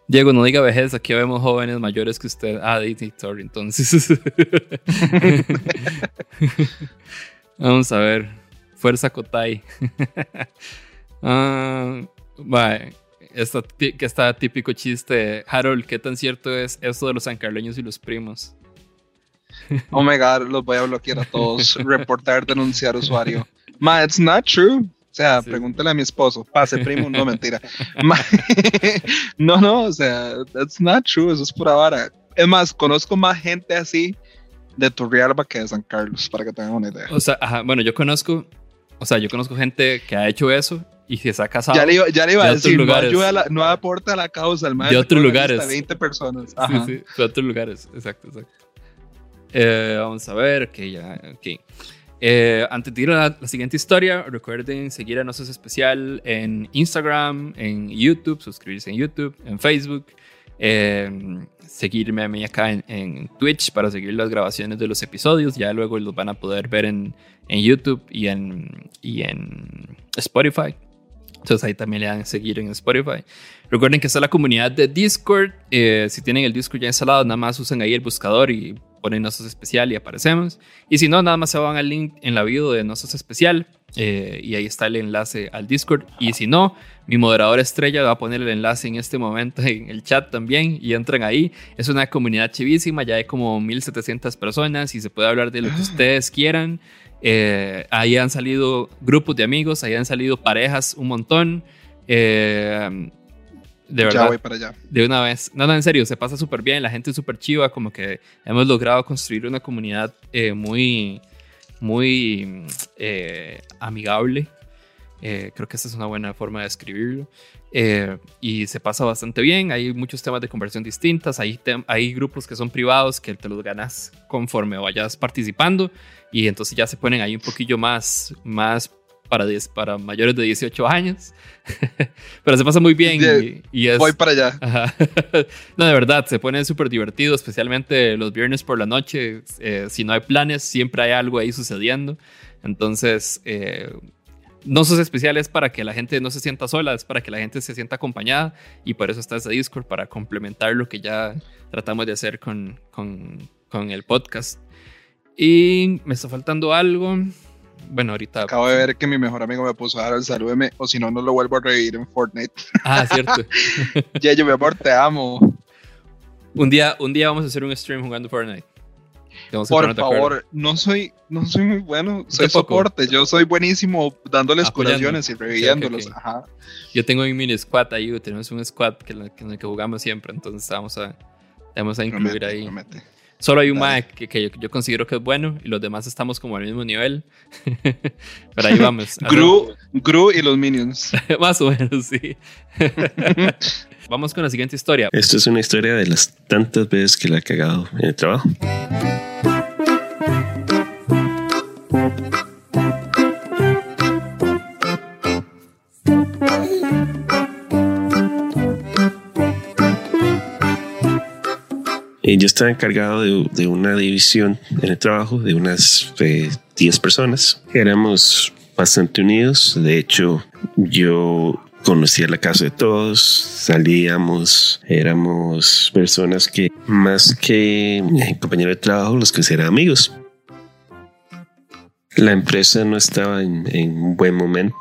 Diego, no diga vejez, aquí vemos jóvenes mayores que usted. Ah, Disney, sorry, entonces. vamos a ver. Fuerza Kotai. ah, vale. Esta, que está típico chiste. Harold, ¿qué tan cierto es esto de los sancarleños y los primos? Oh my god, los voy a bloquear a todos. Reportar, denunciar usuario. Ma, it's not true. O sea, Sí. pregúntale a mi esposo. Pase, primo, no mentira. Ma, no, no, o sea, that's not true. Eso es pura vara. Es más, conozco más gente así de Turrialba que de San Carlos, para que tengan una idea. O sea, ajá, bueno, yo conozco, o sea, yo conozco gente que ha hecho eso y que se ha casado. Ya le, iba- ya le iba de a otros decir, no, ayuda a la- no aporta a la causa. El De maestro otros con una lugares. de 20 personas. Sí, Ajá. sí, de otros lugares, exacto, exacto. Eh, vamos a ver, ok, ya, ok. Eh, antes de ir a la, la siguiente historia, recuerden seguir a Nosotros Especial en Instagram, en YouTube, suscribirse en YouTube, en Facebook, eh, seguirme a mí acá en, en Twitch para seguir las grabaciones de los episodios. Ya luego los van a poder ver en, en YouTube y en, y en Spotify. Entonces ahí también le dan seguir en Spotify. Recuerden que está la comunidad de Discord. eh, si tienen el Discord ya instalado, nada más usen ahí el buscador y ponen Nosos Especial y aparecemos. Y si no, nada más se van al link en la bio de Nosos Especial eh, y ahí está el enlace al Discord. Y si no, mi moderador estrella va a poner el enlace en este momento en el chat también y entran ahí. Es una comunidad chivísima, ya hay como 1700 personas y se puede hablar de lo que ustedes quieran. Eh, ahí han salido grupos de amigos, ahí han salido parejas un montón. Eh, de Ya verdad, voy para allá. de una vez. No, no, en serio, se pasa súper bien, la gente es súper chiva, como que hemos logrado construir una comunidad eh, muy, muy eh, amigable. Eh, creo que esa es una buena forma de describirlo. Y se pasa bastante bien, hay muchos temas de conversión distintas, hay, hay grupos que son privados que te los ganas conforme vayas participando y entonces ya se ponen ahí un poquillo más, más para, 10 para mayores de 18 años. Pero se pasa muy bien y, y es... Voy para allá. Ajá. No, de verdad, se pone súper divertido, especialmente los viernes por la noche. Eh, si no hay planes, siempre hay algo ahí sucediendo. Entonces, eh, no sos especiales para que la gente no se sienta sola, es para que la gente se sienta acompañada. Y por eso está ese Discord, para complementar lo que ya tratamos de hacer con, con, con el podcast. Y me está faltando algo. Bueno, ahorita. Acabo de ver que mi mejor amigo me puso a dar el salúdeme, o si no, no lo vuelvo a revivir en Fortnite. Ah, cierto. Yeyo, mi amor, te amo. un, día, un día vamos a hacer un stream jugando Fortnite. Por favor, no soy, no soy muy bueno, soy soporte, yo soy buenísimo dándoles Apoyando. curaciones y reviviéndolos. Ajá. Yo tengo un mini squad ahí, tenemos un squad que, en el que jugamos siempre, entonces vamos a, vamos a incluir Promete, ahí. promete. Solo hay un Dale. mae que, que yo, yo considero que es bueno y los demás estamos como al mismo nivel. Pero ahí vamos. Gru, Gru y los minions. Más o menos, sí. vamos con la siguiente historia. Esto es una historia de las tantas veces que la he cagado en el trabajo. Y yo estaba encargado de, de una división en el trabajo de unas eh, 10 personas. Éramos bastante unidos. De hecho, yo conocía la casa de todos, salíamos, éramos personas que más que eh, compañeros de trabajo los consideraba amigos. La empresa no estaba en, en un buen momento,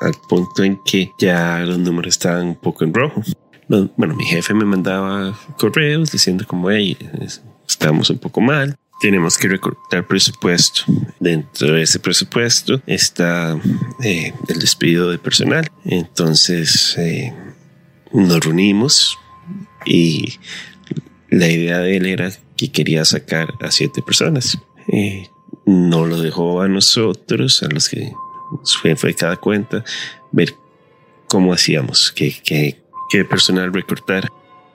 al punto en que ya los números estaban un poco en rojo. Bueno, mi jefe me mandaba correos diciendo como, hey, es- estamos un poco mal, tenemos que recortar presupuesto. Dentro de ese presupuesto está eh, el despido de personal. Entonces eh, nos reunimos y la idea de él era que quería sacar a siete personas. Eh, no lo dejó a nosotros, a los que fue, fue cada cuenta, ver cómo hacíamos, qué, qué, qué personal recortar.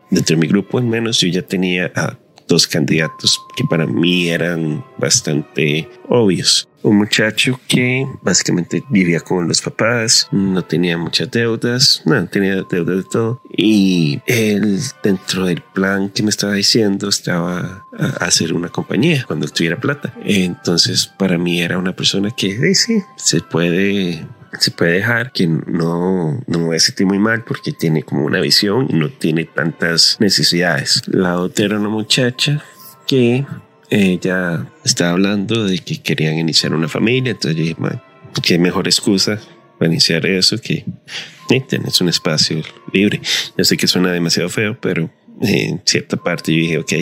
Dentro de mi grupo, al menos, yo ya tenía a dos candidatos que para mí eran bastante obvios. un muchacho que básicamente vivía con los papás, no tenía muchas deudas, no tenía deudas de todo. Y él, dentro del plan que me estaba diciendo, estaba a hacer una compañía cuando tuviera plata. Entonces, para mí era una persona que sí, se puede se puede dejar que no, no me voy a sentir muy mal porque tiene como una visión y no tiene tantas necesidades. La otra era una muchacha que ella estaba hablando de que querían iniciar una familia, entonces yo dije, "Man, qué mejor excusa para iniciar eso que eh, tenés un espacio libre. Yo sé que suena demasiado feo, pero en cierta parte yo dije, ok,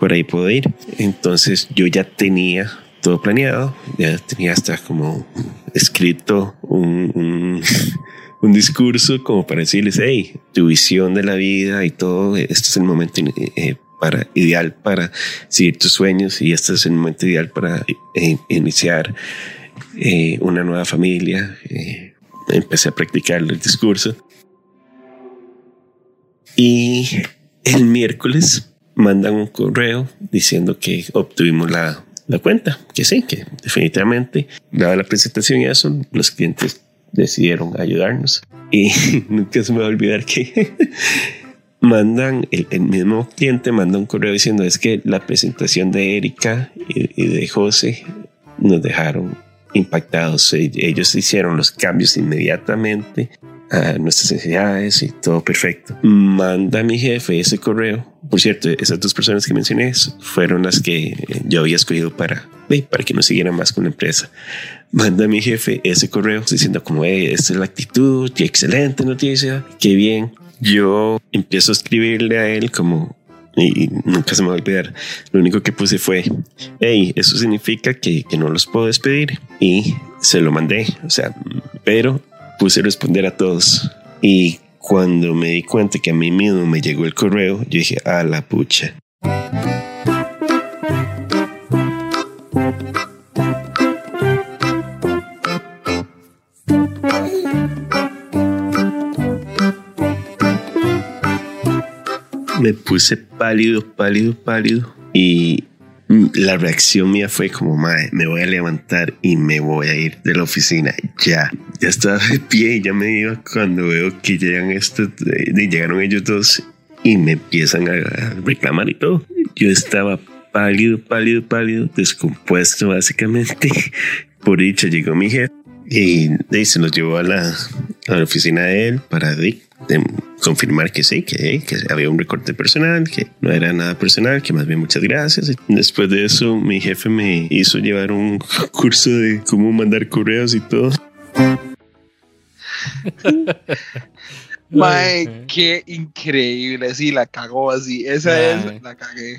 por ahí puedo ir. Entonces yo ya tenía todo planeado, ya tenía hasta como escrito un, un, discurso como para decirles, hey, tu visión de la vida y todo, este es el momento eh, para, ideal para seguir tus sueños y este es el momento ideal para eh, iniciar eh, una nueva familia. Eh, empecé a practicar el discurso. Y el miércoles mandan un correo diciendo que obtuvimos la, la cuenta, que sí, que definitivamente, dada la presentación y eso, los clientes decidieron ayudarnos. Y nunca se me va a olvidar que mandan, el, el, mismo cliente manda un correo diciendo es que la presentación de Erika y, y de José nos dejaron impactados. Ellos hicieron los cambios inmediatamente a nuestras necesidades y todo perfecto. Manda a mi jefe ese correo. Por cierto, esas dos personas que mencioné fueron las que yo había escogido para, para que no siguieran más con la empresa. Manda a mi jefe ese correo diciendo como, hey, esta es la actitud, qué excelente noticia, qué bien. Yo empiezo a escribirle a él como, y nunca se me va a olvidar. Lo único que puse fue, hey, eso significa que, que no los puedo despedir. Y se lo mandé, o sea, pero puse responder a todos. Y cuando me di cuenta que a mí mismo me llegó el correo, yo dije, a la pucha. Me puse pálido, pálido, pálido y la reacción mía fue como, madre, me voy a levantar y me voy a ir de la oficina. Ya, ya estaba de pie y ya me iba cuando veo que llegan estos, eh, llegaron ellos dos y me empiezan a, reclamar y todo. Yo estaba pálido, pálido, pálido, descompuesto básicamente. Por dicha llegó mi jefe y, se nos llevó a la, a la oficina de él para de, de confirmar que sí, que, que, había un recorte personal, que no era nada personal, que más bien muchas gracias. Después de eso, mi jefe me hizo llevar un curso de cómo mandar correos y todo. Mae, qué increíble. Sí, la cagó así. Esa es la cagué.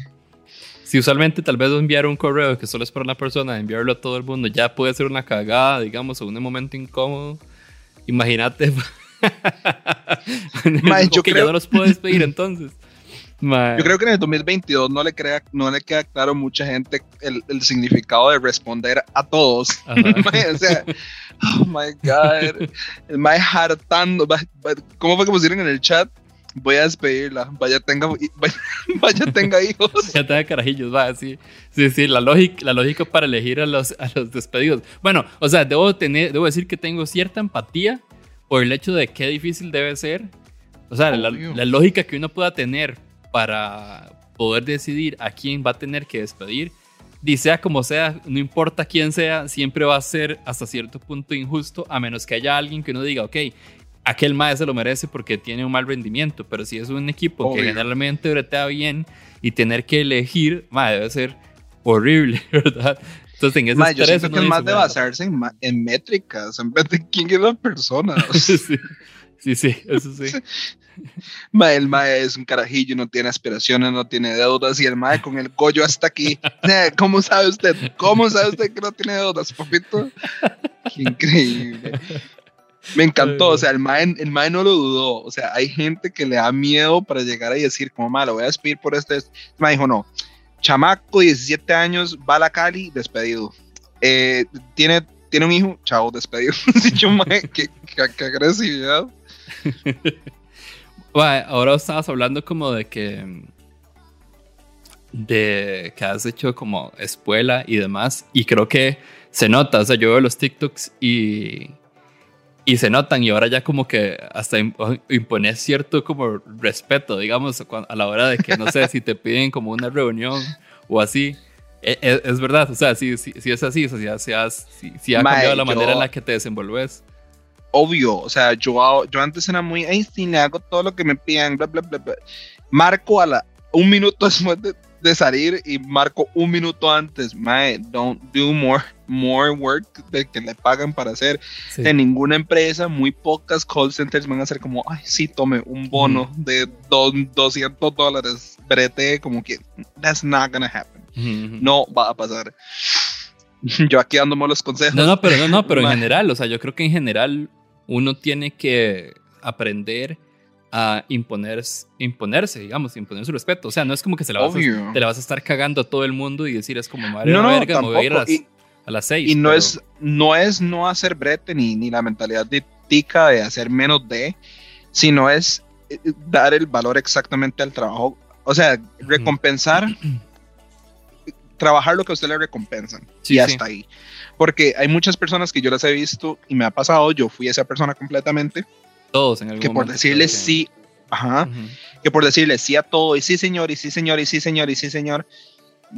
Si usualmente tal vez enviar un correo que solo es para una persona, enviarlo a todo el mundo, ya puede ser una cagada, digamos, o un momento incómodo. Imagínate. Mae, yo que creo- ya no los puedo despedir entonces. Yo creo que en el 2022 no le, crea, no le queda claro a mucha gente el, el significado de responder a todos. O sea, oh my God. El mae hartando. ¿Cómo fue que pusieron en el chat? Voy a despedirla. Vaya tenga, vaya, vaya tenga hijos. Ya te da carajillos, va, sí. Sí, sí, la lógica, la lógica para elegir a los, a los despedidos. Bueno, o sea, debo, tener, debo decir que tengo cierta empatía por el hecho de qué difícil debe ser. O sea, la, lógica que uno pueda tener para poder decidir a quién va a tener que despedir. Y sea como sea, no importa quién sea, siempre va a ser hasta cierto punto injusto, a menos que haya alguien que uno diga, ok, aquel mae se lo merece porque tiene un mal rendimiento, pero si es un equipo que generalmente bretea bien y tener que elegir, mae, debe ser horrible, ¿verdad? Entonces, en ese Mae, yo siento que es más de "Mae, basarse en, ma- en métricas, en vez de quién es la persona. sí, sí, sí, eso sí. Mae, el mae es un carajillo, no tiene aspiraciones, no tiene deudas y el mae con el collo hasta aquí. ¿Cómo sabe usted? ¿Cómo sabe usted que no tiene deudas, papito? Qué increíble. Me encantó, o sea, el mae, el mae no lo dudó. O sea, hay gente que le da miedo para llegar y decir, como mae, lo voy a despedir por este. El mae dijo, no. Chamaco, 17 años, va a la Cali, despedido. Eh, tiene, tiene un hijo, chao, despedido. Qué, agresividad. Ahora estabas hablando como de que de que has hecho como escuela y demás y creo que se nota, o sea, yo veo los TikToks y, y se notan y ahora ya como que hasta imp- impones cierto como respeto, digamos, a la hora de que, no sé, si te piden como una reunión o así. E- e- Es, verdad, o sea, sí, sí, sí es así, o sea, sí has- sí ha cambiado la yo- manera en la que te desenvolves. obvio, o sea, yo, yo antes era muy, ay, sí, le hago todo lo que me pidan, bla, bla, bla, bla. Marco a la, un minuto después de, de salir y marco un minuto antes, mae, don't do more, more work de que le pagan para hacer. Sí. De ninguna empresa, muy pocas call centers van a ser como, ay, sí, tome un bono de do- 200 dólares, brete, como que, that's not gonna happen. Ujú, ujú. No va a pasar. Yo aquí dándome los consejos. No, no, pero no, no, pero en general, o sea, yo creo que en general uno tiene que aprender a imponer, imponerse, digamos, imponer su respeto. O sea, no es como que se la vas a, te la vas a estar cagando a todo el mundo y decir es como madre No, no, verga, me voy a ir a las, tampoco. A las seis. Y no pero- es, no es no hacer brete ni, ni la mentalidad de tica de hacer menos de, sino es eh, dar el valor exactamente al trabajo. O sea, recompensar, trabajar lo que a usted le recompensan. Sí, y sí. hasta ahí. Porque hay muchas personas que yo las he visto y me ha pasado, yo fui esa persona completamente, todos en algún que por decirle sí, ajá, Ujú. que por decirle sí a todo, y sí señor, y sí señor, y sí señor, y sí señor,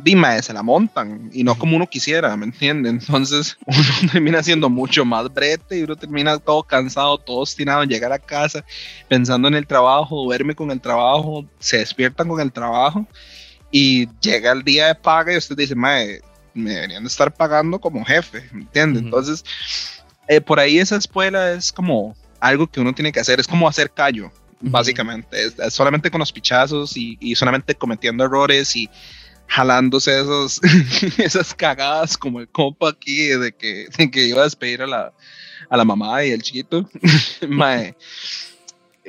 dime, se la montan, y no como uno quisiera, ¿me entiende? Entonces uno termina siendo mucho más brete y uno termina todo cansado, todo obstinado en llegar a casa, pensando en el trabajo, duerme con el trabajo, se despiertan con el trabajo, y llega el día de paga y usted dice, mae, me deberían de estar pagando como jefe, ¿me entiende? Ujú. Entonces, eh, por ahí esa escuela es como algo que uno tiene que hacer, es como hacer callo, básicamente, es, es solamente con los pichazos y, y solamente cometiendo errores y jalándose esos, esas cagadas como el compa aquí de que, de que iba a despedir a la, a la mamá y el chiquito. Mae,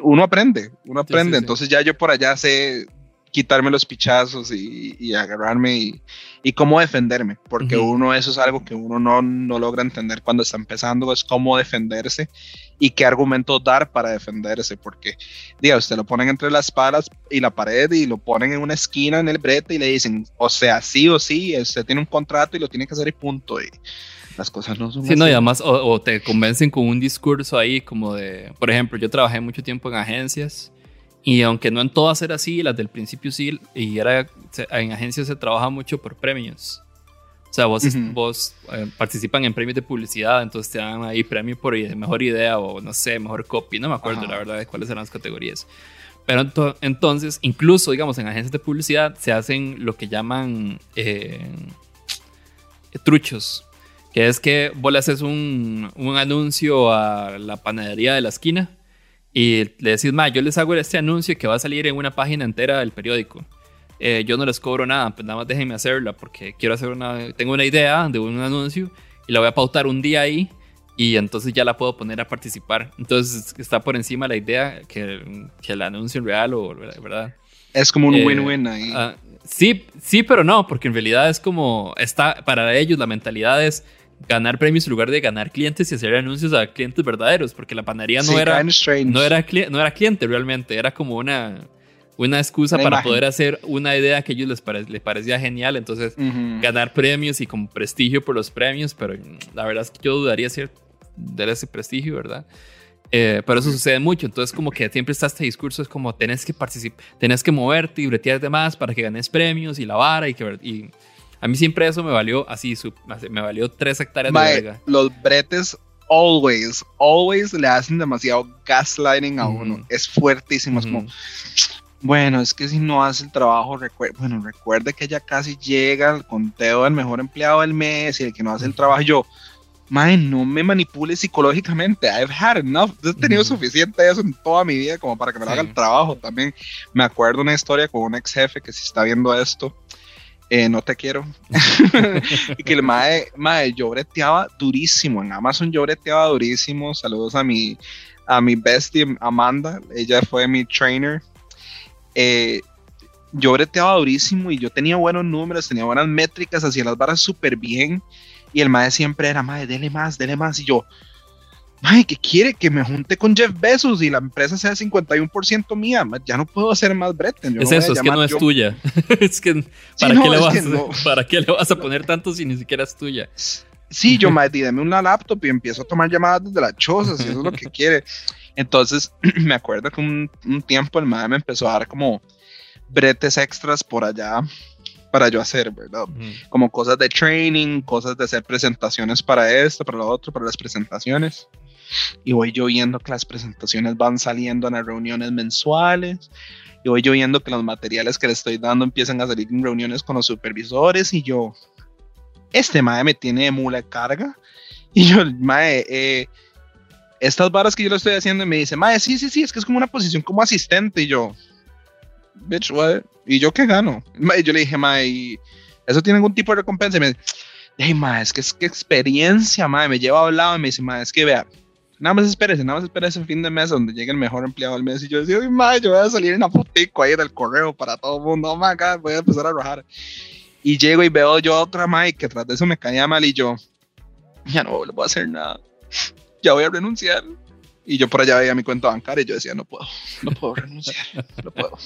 uno aprende, uno Sí, aprende, sí, sí. entonces ya yo por allá sé quitarme los pichazos y, y agarrarme y, y cómo defenderme, porque Ujú. uno eso es algo que uno no, no logra entender cuando está empezando, es cómo defenderse y qué argumentos dar para defenderse, porque diga, usted lo ponen entre las palas y la pared y lo ponen en una esquina en el brete y le dicen, o sea, sí o sí, usted tiene un contrato y lo tiene que hacer y punto, y las cosas no son Sí, no, así. y además, o, o te convencen con un discurso ahí como de, por ejemplo, yo trabajé mucho tiempo en agencias y aunque no en todas era así, las del principio sí, y era, en agencias se trabaja mucho por premios. O sea, vos, Ujú. vos eh, participan en premios de publicidad, entonces te dan ahí premio por mejor idea o no sé, mejor copy, no me acuerdo Ajá. la verdad de cuáles eran las categorías. Pero ento- entonces, incluso, digamos, en agencias de publicidad se hacen lo que llaman eh, truchos, que es que vos le haces un, un anuncio a la panadería de la esquina y le decís, ma, yo les hago este anuncio que va a salir en una página entera del periódico. Eh, yo no les cobro nada, pues nada más déjenme hacerla porque quiero hacer una, tengo una idea de un anuncio y la voy a pautar un día ahí y entonces ya la puedo poner a participar. Entonces está por encima la idea que, que el anuncio real o verdad. Es como un Eh, win-win ahí. Ah, sí, sí, pero no, porque en realidad es como, está, para ellos la mentalidad es ganar premios en lugar de ganar clientes y hacer anuncios a clientes verdaderos, porque la panadería no, Sí, era, no, era, no era cliente realmente, era como una, una excusa Una para imagen. poder hacer una idea que a ellos les, pare- les parecía genial, entonces Ujú. ganar premios y como prestigio por los premios, pero mm, la verdad es que yo dudaría ser de ese prestigio, ¿verdad? Eh, pero eso sucede mucho, entonces como que siempre está este discurso, es como tenés que participar, tenés que moverte y bretearte más para que ganes premios y la vara y que... Y a mí siempre eso me valió así, me valió tres hectáreas de verga. los bretes always, always le hacen demasiado gaslighting a Ujú. uno. Es fuertísimo. Es Ujú. como, bueno, es que si no hace el trabajo, recuer- bueno, recuerde que ya casi llega el conteo del mejor empleado del mes y el que no hace el trabajo. Yo, mae, no me manipule psicológicamente. I've had enough. He tenido suficiente de eso en toda mi vida como para que me lo haga Sí. el trabajo también. Me acuerdo una historia con un ex jefe que si está viendo esto, eh, no te quiero. y que el mae, mae, yo breteaba durísimo. En Amazon yo breteaba durísimo. Saludos a mi, a mi bestie Amanda. Ella fue mi trainer. Eh, yo breteaba durísimo y yo tenía buenos números, tenía buenas métricas, hacía las barras súper bien. Y el mae siempre era, mae, dele más, dele más. Y yo, mae, ¿qué quiere? Que me junte con Jeff Bezos y la empresa sea 51% mía. mae, Ya no puedo hacer más brete. yo Es no eso, es que no es yo- tuya. es que, ¿para, qué le es vas, que no. ¿para qué le vas a poner tanto si ni siquiera es tuya? Sí, yo, mae, di, deme una laptop y empiezo a tomar llamadas desde la choza, si eso es lo que quiere. Entonces, me acuerdo que un, un tiempo el mae me empezó a dar como bretes extras por allá para yo hacer, ¿verdad? Como cosas de training, cosas de hacer presentaciones para esto, para lo otro, para las presentaciones. Y voy yo viendo que las presentaciones van saliendo en las reuniones mensuales. Y voy yo viendo que los materiales que le estoy dando empiezan a salir en reuniones con los supervisores. Y yo, este mae me tiene de mula de carga. Y yo, mae, eh, estas varas que yo le estoy haciendo, y me dice, mae, sí, sí, sí, es que es como una posición como asistente. Y yo, bitch, what? ¿Y yo qué gano? Mae, yo le dije, mae, ¿y ¿eso tiene algún tipo de recompensa? Y me dice, hey, mae, es que es que experiencia, mae, me lleva a un lado y me dice, mae, es que vea, nada más espérese, nada más espérese el fin de mes donde llegue el mejor empleado del mes. Y yo decía, ay, mae, yo voy a salir en la fotico ahí del correo para todo el mundo, oh my voy a empezar a arrojar. Y llego y veo yo a otra mae que tras de eso me caía mal y yo, ya no le voy a hacer nada, ya voy a renunciar. Y yo por allá veía mi cuenta bancaria y yo decía, no puedo, no puedo renunciar, no puedo.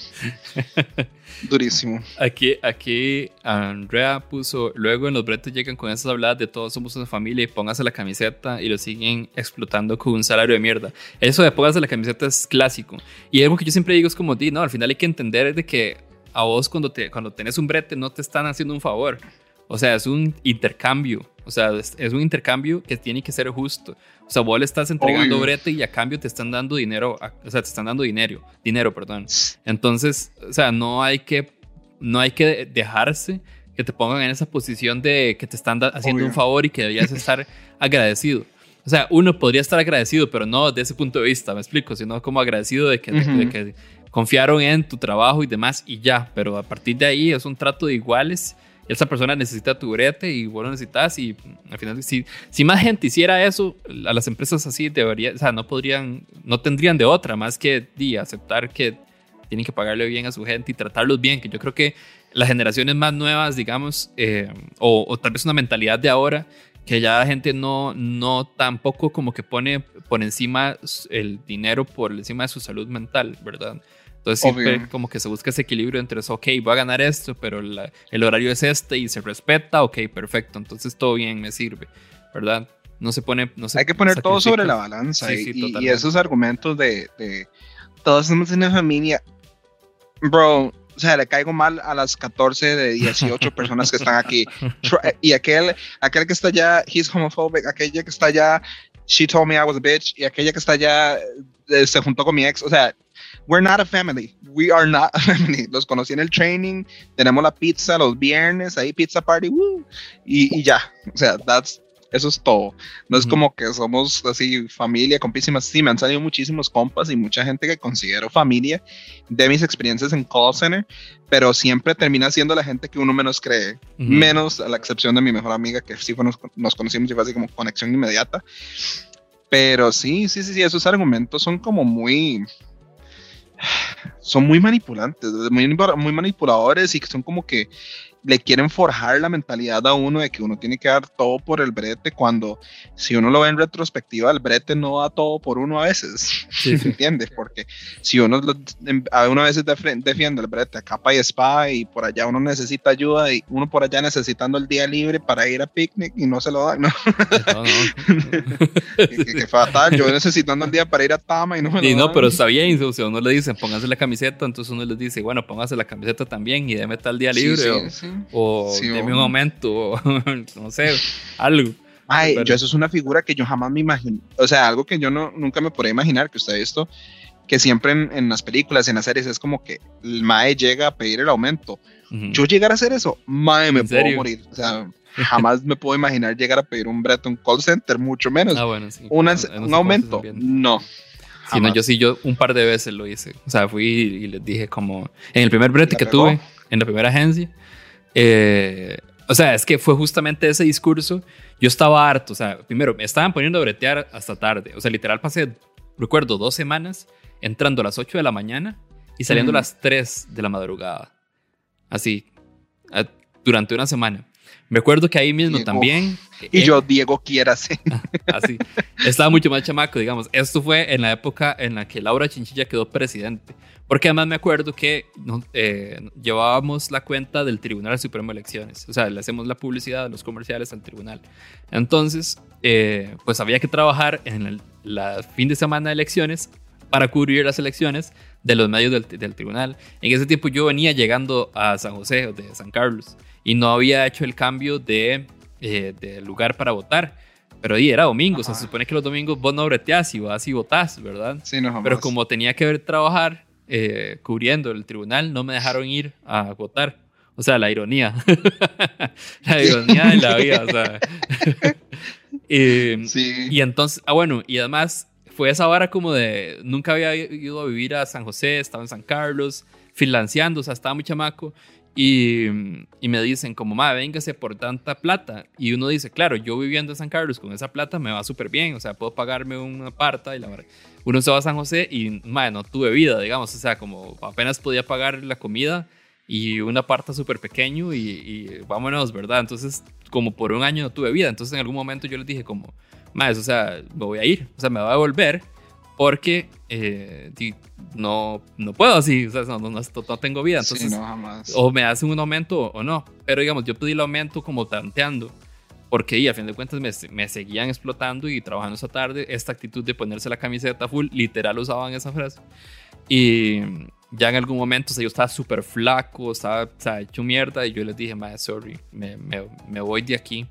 Durísimo. Aquí, aquí Andrea puso, luego en los bretes llegan con esas habladas de todos somos una familia y póngase la camiseta y lo siguen explotando con un salario de mierda. Eso de póngase la camiseta es clásico. Y algo que yo siempre digo es como, di, no, al final hay que entender de que a vos cuando, te, cuando tenés un brete no te están haciendo un favor. O sea, es un intercambio. O sea, es, es un intercambio que tiene que ser justo. O sea, vos le estás entregando Obvio. brete y a cambio te están dando dinero. a- o sea, te están dando dinero. Dinero, perdón. Entonces, o sea, no hay que, no hay que dejarse que te pongan en esa posición de que te están haciendo Obvio. un favor y que deberías estar agradecido. O sea, uno podría estar agradecido, pero no desde ese punto de vista, me explico, sino como agradecido de que, de- Ujú. de que confiaron en tu trabajo y demás y ya, pero a partir de ahí es un trato de iguales. Esa persona necesita tu brete y vos lo necesitas y al final si, si más gente hiciera eso, a las empresas así debería, o sea, no podrían, no tendrían de otra más que di, aceptar que tienen que pagarle bien a su gente y tratarlos bien, que yo creo que las generaciones más nuevas, digamos, eh, o, o tal vez una mentalidad de ahora, que ya la gente no, no tampoco como que pone por encima el dinero por encima de su salud mental, ¿verdad? Entonces siempre Obvio. como que se busca ese equilibrio entre eso, ok, voy a ganar esto, pero la- el horario es este y se respeta, ok, perfecto, entonces todo bien, me sirve, ¿verdad? No se pone... No se Hay que poner todo sobre la sacrifica. balanza Sí, y, sí, y- esos argumentos de, de todos somos una familia. Bro, o sea, le caigo mal a las 14 de 18 personas que están aquí. Y aquel, aquel que está allá, he's homophobic, aquella que está allá, she told me I was a bitch, y aquella que está allá eh, se juntó con mi ex. O sea, we're not a family. We are not a family. Los conocí en el training, tenemos la pizza los viernes, ahí pizza party, woo, y, y ya. O sea, that's, eso es todo. No es Ujú. como que somos así familia, compísimas. Sí, me han salido muchísimos compas y mucha gente que considero familia de mis experiencias en call center, pero siempre termina siendo la gente que uno menos cree. Ujú. Menos a la excepción de mi mejor amiga, que sí fue, nos, nos conocimos y fue así como conexión inmediata. Pero sí, sí, sí, sí, esos argumentos son como muy. Son muy manipulantes, muy, manipuladores y que son como que le quieren forjar la mentalidad a uno de que uno tiene que dar todo por el brete cuando si uno lo ve en retrospectiva el brete no da todo por uno a veces Sí, sí. ¿entiendes? porque si uno lo- a uno a veces defiende el brete a capa y espada y por allá uno necesita ayuda y uno por allá necesitando el día libre para ir a picnic y no se lo dan ¿no? No, no. que, que- que fatal yo necesitando el día para ir a Tama y no me lo Y no, dan. pero está bien. O sea, uno le dice, póngase la camiseta, entonces uno les dice, bueno, póngase la camiseta también y deme tal día libre. sí, o sí. O Sí, deme o- un aumento, o no sé, algo. Ay, Pero- yo eso es una figura que yo jamás me imagino. O sea, algo que yo no, nunca me podría imaginar que usted visto, que siempre en, en las películas, en las series, es como que el Mae llega a pedir el aumento. Ujú. Yo llegar a hacer eso, Mae, me ¿En puedo serio? morir. O sea, jamás me puedo imaginar llegar a pedir un brete, un call center, mucho menos. Ah, bueno, sí. Una- en un aumento, no. No, jamás. yo sí, yo un par de veces lo hice. O sea, fui y les dije como, en el primer brete ¿La que pegó? tuve, en la primera agencia, eh, o sea, es que fue justamente ese discurso. Yo estaba harto, o sea, primero, me estaban poniendo a bretear hasta tarde. O sea, literal pasé, recuerdo, dos semanas entrando a las 8 de la mañana y saliendo Ujú. a las 3 de la madrugada. Así, a- durante una semana. Me acuerdo que ahí mismo Diego. también. Y eh, yo, Diego, quiérase. Así. Estaba mucho más chamaco, digamos. Esto fue en la época en la que Laura Chinchilla quedó presidente. Porque además me acuerdo que eh, llevábamos la cuenta del Tribunal Supremo de Elecciones. O sea, le hacemos la publicidad, los comerciales al tribunal. Entonces, eh, pues había que trabajar en el la fin de semana de elecciones para cubrir las elecciones de los medios del, del tribunal. En ese tiempo yo venía llegando a San José, o de San Carlos, y no había hecho el cambio de, eh, de lugar para votar. Pero ahí era domingo, o sea, se supone que los domingos vos no breteás y vas y votás, ¿verdad? Sí, no, jamás. Pero como tenía que ver trabajar eh, cubriendo el tribunal, no me dejaron ir a votar. O sea, la ironía. la ironía de la vida, o sea. Eh, Sí. y entonces, ah, bueno, y además fue esa vara como de. Nunca había ido a vivir a San José, estaba en San Carlos, finlanceando, o sea, estaba muy chamaco. Y, y me dicen, como, madre, véngase por tanta plata. Y uno dice, claro, yo viviendo en San Carlos con esa plata me va súper bien, o sea, puedo pagarme un aparta. Y la verdad, uno se va a San José y, madre, no tuve vida, digamos, o sea, como apenas podía pagar la comida y un aparta súper pequeño y, y vámonos, ¿verdad? Entonces, como por un año no tuve vida. Entonces, en algún momento yo les dije, como, más, o sea, me voy a ir, o sea, me voy a devolver porque eh, no, no puedo así, o sea, no, no, no- tengo vida. Sí, Entonces, no, jamás. o me hacen un aumento o no. Pero digamos, yo pedí el aumento como tanteando. Porque y a fin de cuentas me, me seguían explotando y trabajando esa tarde. Esta actitud de ponerse la camiseta full, literal usaban esa frase. Y ya en algún momento, o sea, yo estaba súper flaco, estaba sea, hecho mierda. Y yo les dije, madre, sorry, me, me, me voy de aquí.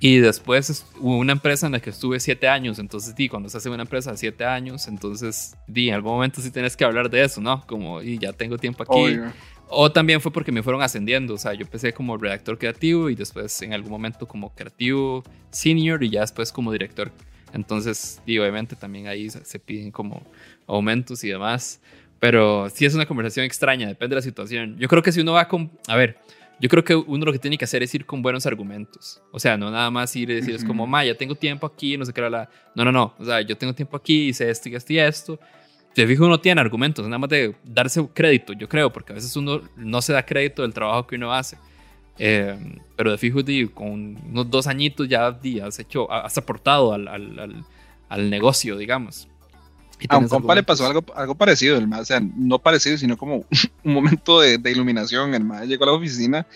Y después es- hubo una empresa en la que estuve siete años. Entonces, di, cuando se hace una empresa de siete años, entonces, di, en algún momento sí tienes que hablar de eso, ¿no? Como, y ya tengo tiempo aquí. Obvio. O también fue porque me fueron ascendiendo. O sea, yo empecé como redactor creativo y después en algún momento como creativo senior y ya después como director. Entonces, y obviamente también ahí se se piden como aumentos y demás. Pero sí es una conversación extraña, depende de la situación. Yo creo que si uno va con... A ver, yo creo que uno lo que tiene que hacer es ir con buenos argumentos. O sea, no nada más ir y decir, es como, ma, ya tengo tiempo aquí, no sé qué, la, la". No, no, no. O sea, yo tengo tiempo aquí, hice esto y esto y esto. Te fijo, uno tiene argumentos, nada más de darse crédito, yo creo, porque a veces uno no se da crédito del trabajo que uno hace. Eh, pero de fijo, di, con unos dos añitos ya di, has hecho, has aportado al, al, al, al negocio, digamos. A un compa le pasó algo, algo parecido, el mae, o sea, no parecido, sino como un momento de, de iluminación. El mae llegó a la oficina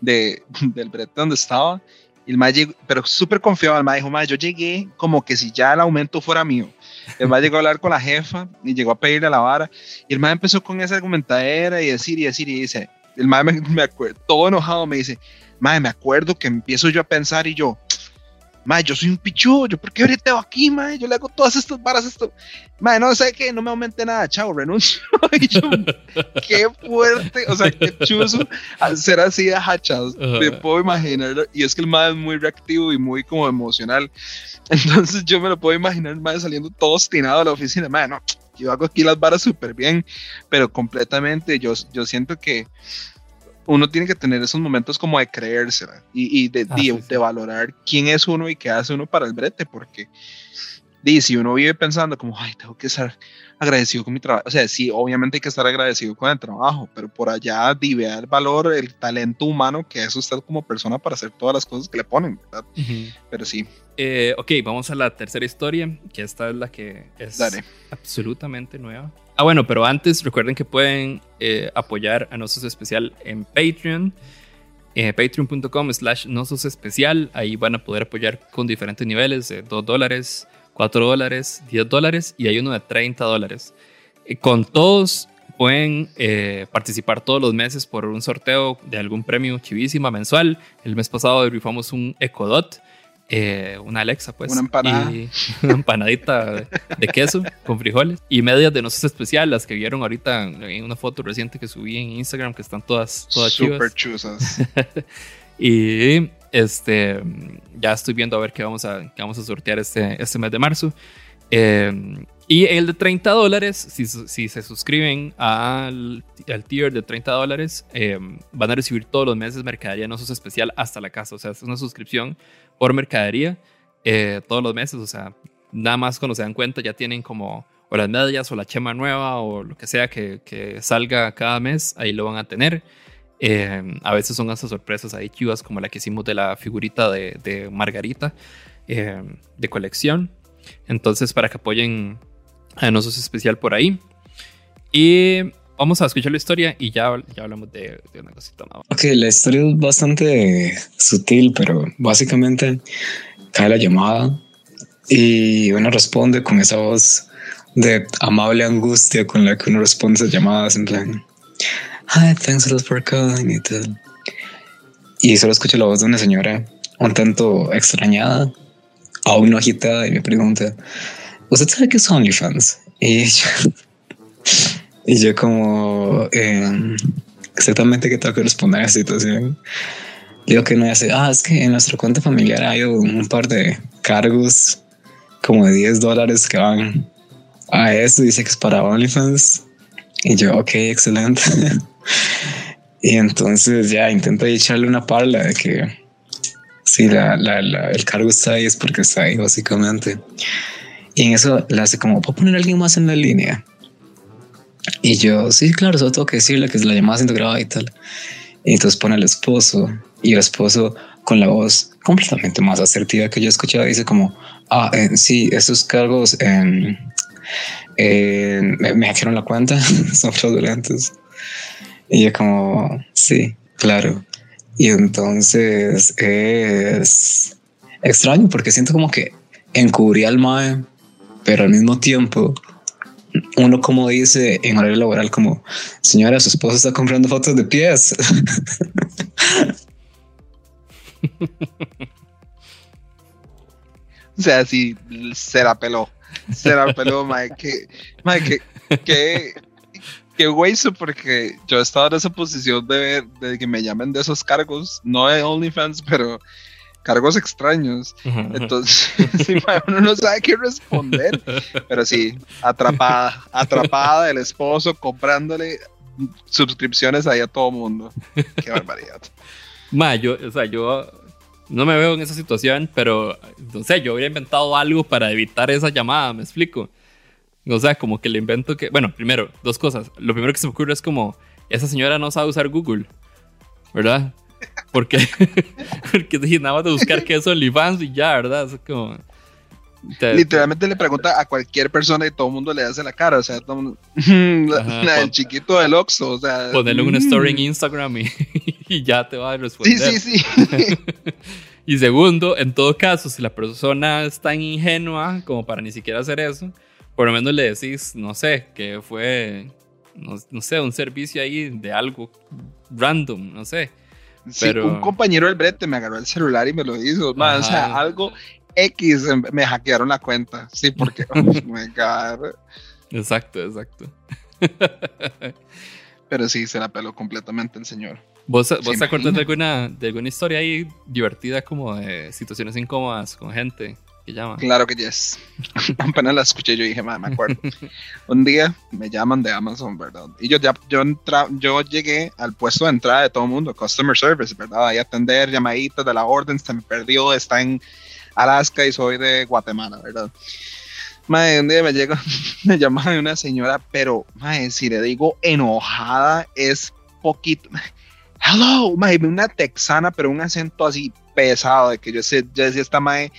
de, del brete donde estaba, y el mae llegó, pero súper confiado, el mae dijo, mae, yo llegué como que si ya el aumento fuera mío. El mae llegó a hablar con la jefa y llegó a pedirle la vara, y el mae empezó con esa argumentadera y decir y decir y dice, el mae me, me acuerdo, todo enojado me dice, mae, me acuerdo que empiezo yo a pensar y yo, mae, yo soy un pichudo, yo por qué ahorita aquí, mae, yo le hago todas estas varas, esto, mae, no sé qué, no me aumente nada, chao, renuncio. y yo, qué fuerte, o sea, qué chuzo ser así de hachas, me puedo imaginar, y es que el mae es muy reactivo y muy como emocional, entonces yo me lo puedo imaginar, el mae saliendo todo obstinado de la oficina, mae, no, yo hago aquí las varas súper bien, pero completamente, yo, yo siento que uno tiene que tener esos momentos como de creérsela y, y de, Ah, de- sí, de sí. valorar quién es uno y qué hace uno para el brete, porque di, si uno vive pensando como, ay, tengo que estar agradecido con mi trabajo, o sea, sí, obviamente hay que estar agradecido con el trabajo, pero por allá di, vea el valor, el talento humano que es usted como persona para hacer todas las cosas que le ponen, ¿verdad? Ujú. Pero sí, Eh, ok, vamos a la tercera historia, que esta es la que es Dale. absolutamente nueva. Ah, bueno, pero antes recuerden que pueden eh, apoyar a Nosos Especial en Patreon. Eh, Patreon.com slash Nosos Especial. Ahí van a poder apoyar con diferentes niveles de 2 dólares, 4 dólares, 10 dólares y hay uno de 30 dólares. Eh, con todos pueden eh, participar todos los meses por un sorteo de algún premio chivísima mensual. El mes pasado rifamos un Ecodot, eh, una Alexa, pues. Una empanada. y una empanadita de, de queso con frijoles. Y medias de noces especial, las que vieron ahorita en una foto reciente que subí en Instagram, que están todas, todas súper chivas. chuzas. Y este, ya estoy viendo a ver qué vamos a, qué vamos a sortear este, este mes de marzo. Eh, y el de 30 dólares, si, si se suscriben al, tier de 30 dólares, eh, van a recibir todos los meses mercadería no sos especial hasta la casa. O sea, es una suscripción por mercadería eh, todos los meses. O sea, nada más cuando se dan cuenta ya tienen como o las medias o la chema nueva o lo que sea que, que salga cada mes, ahí lo van a tener. Eh, a veces son hasta sorpresas ahí chivas, como la que hicimos de la figurita de, de Margarita eh, de colección. Entonces, para que apoyen a Nosos Especial por ahí. Y vamos a escuchar la historia y ya, ya hablamos de, de una cosita más. Ok, la historia es bastante sutil, pero básicamente cae la llamada y uno responde con esa voz de amable angustia con la que uno responde esas llamadas en plan Hi, thanks a lot for calling y tal. Y solo escucho la voz de una señora un tanto extrañada, aún no agitada, y me pregunta, ¿usted sabe qué es OnlyFans? Y yo, y yo como, eh, exactamente qué tengo que responder a esa situación. Digo que no hace, ah, es que en nuestra cuenta familiar hay un par de cargos como de 10 dólares que van a eso. Dice que es para OnlyFans. Y yo, ok, excelente. y entonces ya intento echarle una parla de que si la, la, la, el cargo está ahí es porque está ahí, básicamente. Y en eso le hace como, ¿puedo poner a alguien más en la línea? Y yo, sí, claro, solo tengo que decirle que es la llamada siendo grabada y tal. Y entonces pone al esposo y el esposo con la voz completamente más asertiva que yo escuchaba dice como, ah, eh, sí, esos cargos eh, eh, me, me hackearon la cuenta, son fraudulentos. Y yo como, sí, claro. Y entonces es extraño porque siento como que encubrí al MAE, pero al mismo tiempo uno como dice en horario laboral como señora su esposa está comprando fotos de pies o sea sí se la peló se la peló mae que mae que güey porque yo he estado en esa posición de ver de que me llamen de esos cargos no de OnlyFans pero cargos extraños. Uh -huh. Entonces, sí, uno no sabe qué responder. Pero sí, atrapada, atrapada del esposo, comprándole suscripciones ahí a todo mundo. Qué barbaridad. Ma, yo, o sea, yo no me veo en esa situación, pero no sé, yo habría inventado algo para evitar esa llamada, me explico. O sea, como que le invento que. Bueno, primero, dos cosas. Lo primero que se me ocurre es como: esa señora no sabe usar Google, ¿verdad? Porque, porque dije nada más de buscar qué es OnlyFans y ya, ¿verdad? Es como. Te, Literalmente te... le pregunta a cualquier persona y todo el mundo le hace la cara. O sea, todo mundo, Ajá, la del chiquito del Oxxo. O sea, Ponerle una story en mm. Instagram y, y ya te va a responder. Sí, sí, sí. Y segundo, en todo caso, si la persona es tan ingenua como para ni siquiera hacer eso, por lo menos le decís, no sé, que fue, no, no sé, un servicio ahí de algo random, no sé. Sí, Pero- un compañero del brete me agarró el celular y me lo hizo. man, o sea, algo X em, me hackearon la cuenta. Sí, porque oh my God. Exacto, exacto. Pero sí, se la peló completamente el señor. ¿Vos, ¿Se vos te acuerdas de alguna, de alguna historia ahí divertida como de situaciones incómodas con gente que llama? Claro que yes. Apenas la escuché, yo dije, "Ma, me acuerdo. Un día me llaman de Amazon, ¿verdad? Y yo ya, yo, entra, yo llegué al puesto de entrada de todo el mundo, Customer Service, ¿verdad? Ahí atender llamaditas de la orden, se me perdió, está en Alaska y soy de Guatemala, ¿verdad? Madre, un día me llega, me llama de una señora, pero, madre, si le digo enojada, es poquito. Hello, madre, una texana, pero un acento así pesado, de que yo, sé, yo decía, esta madre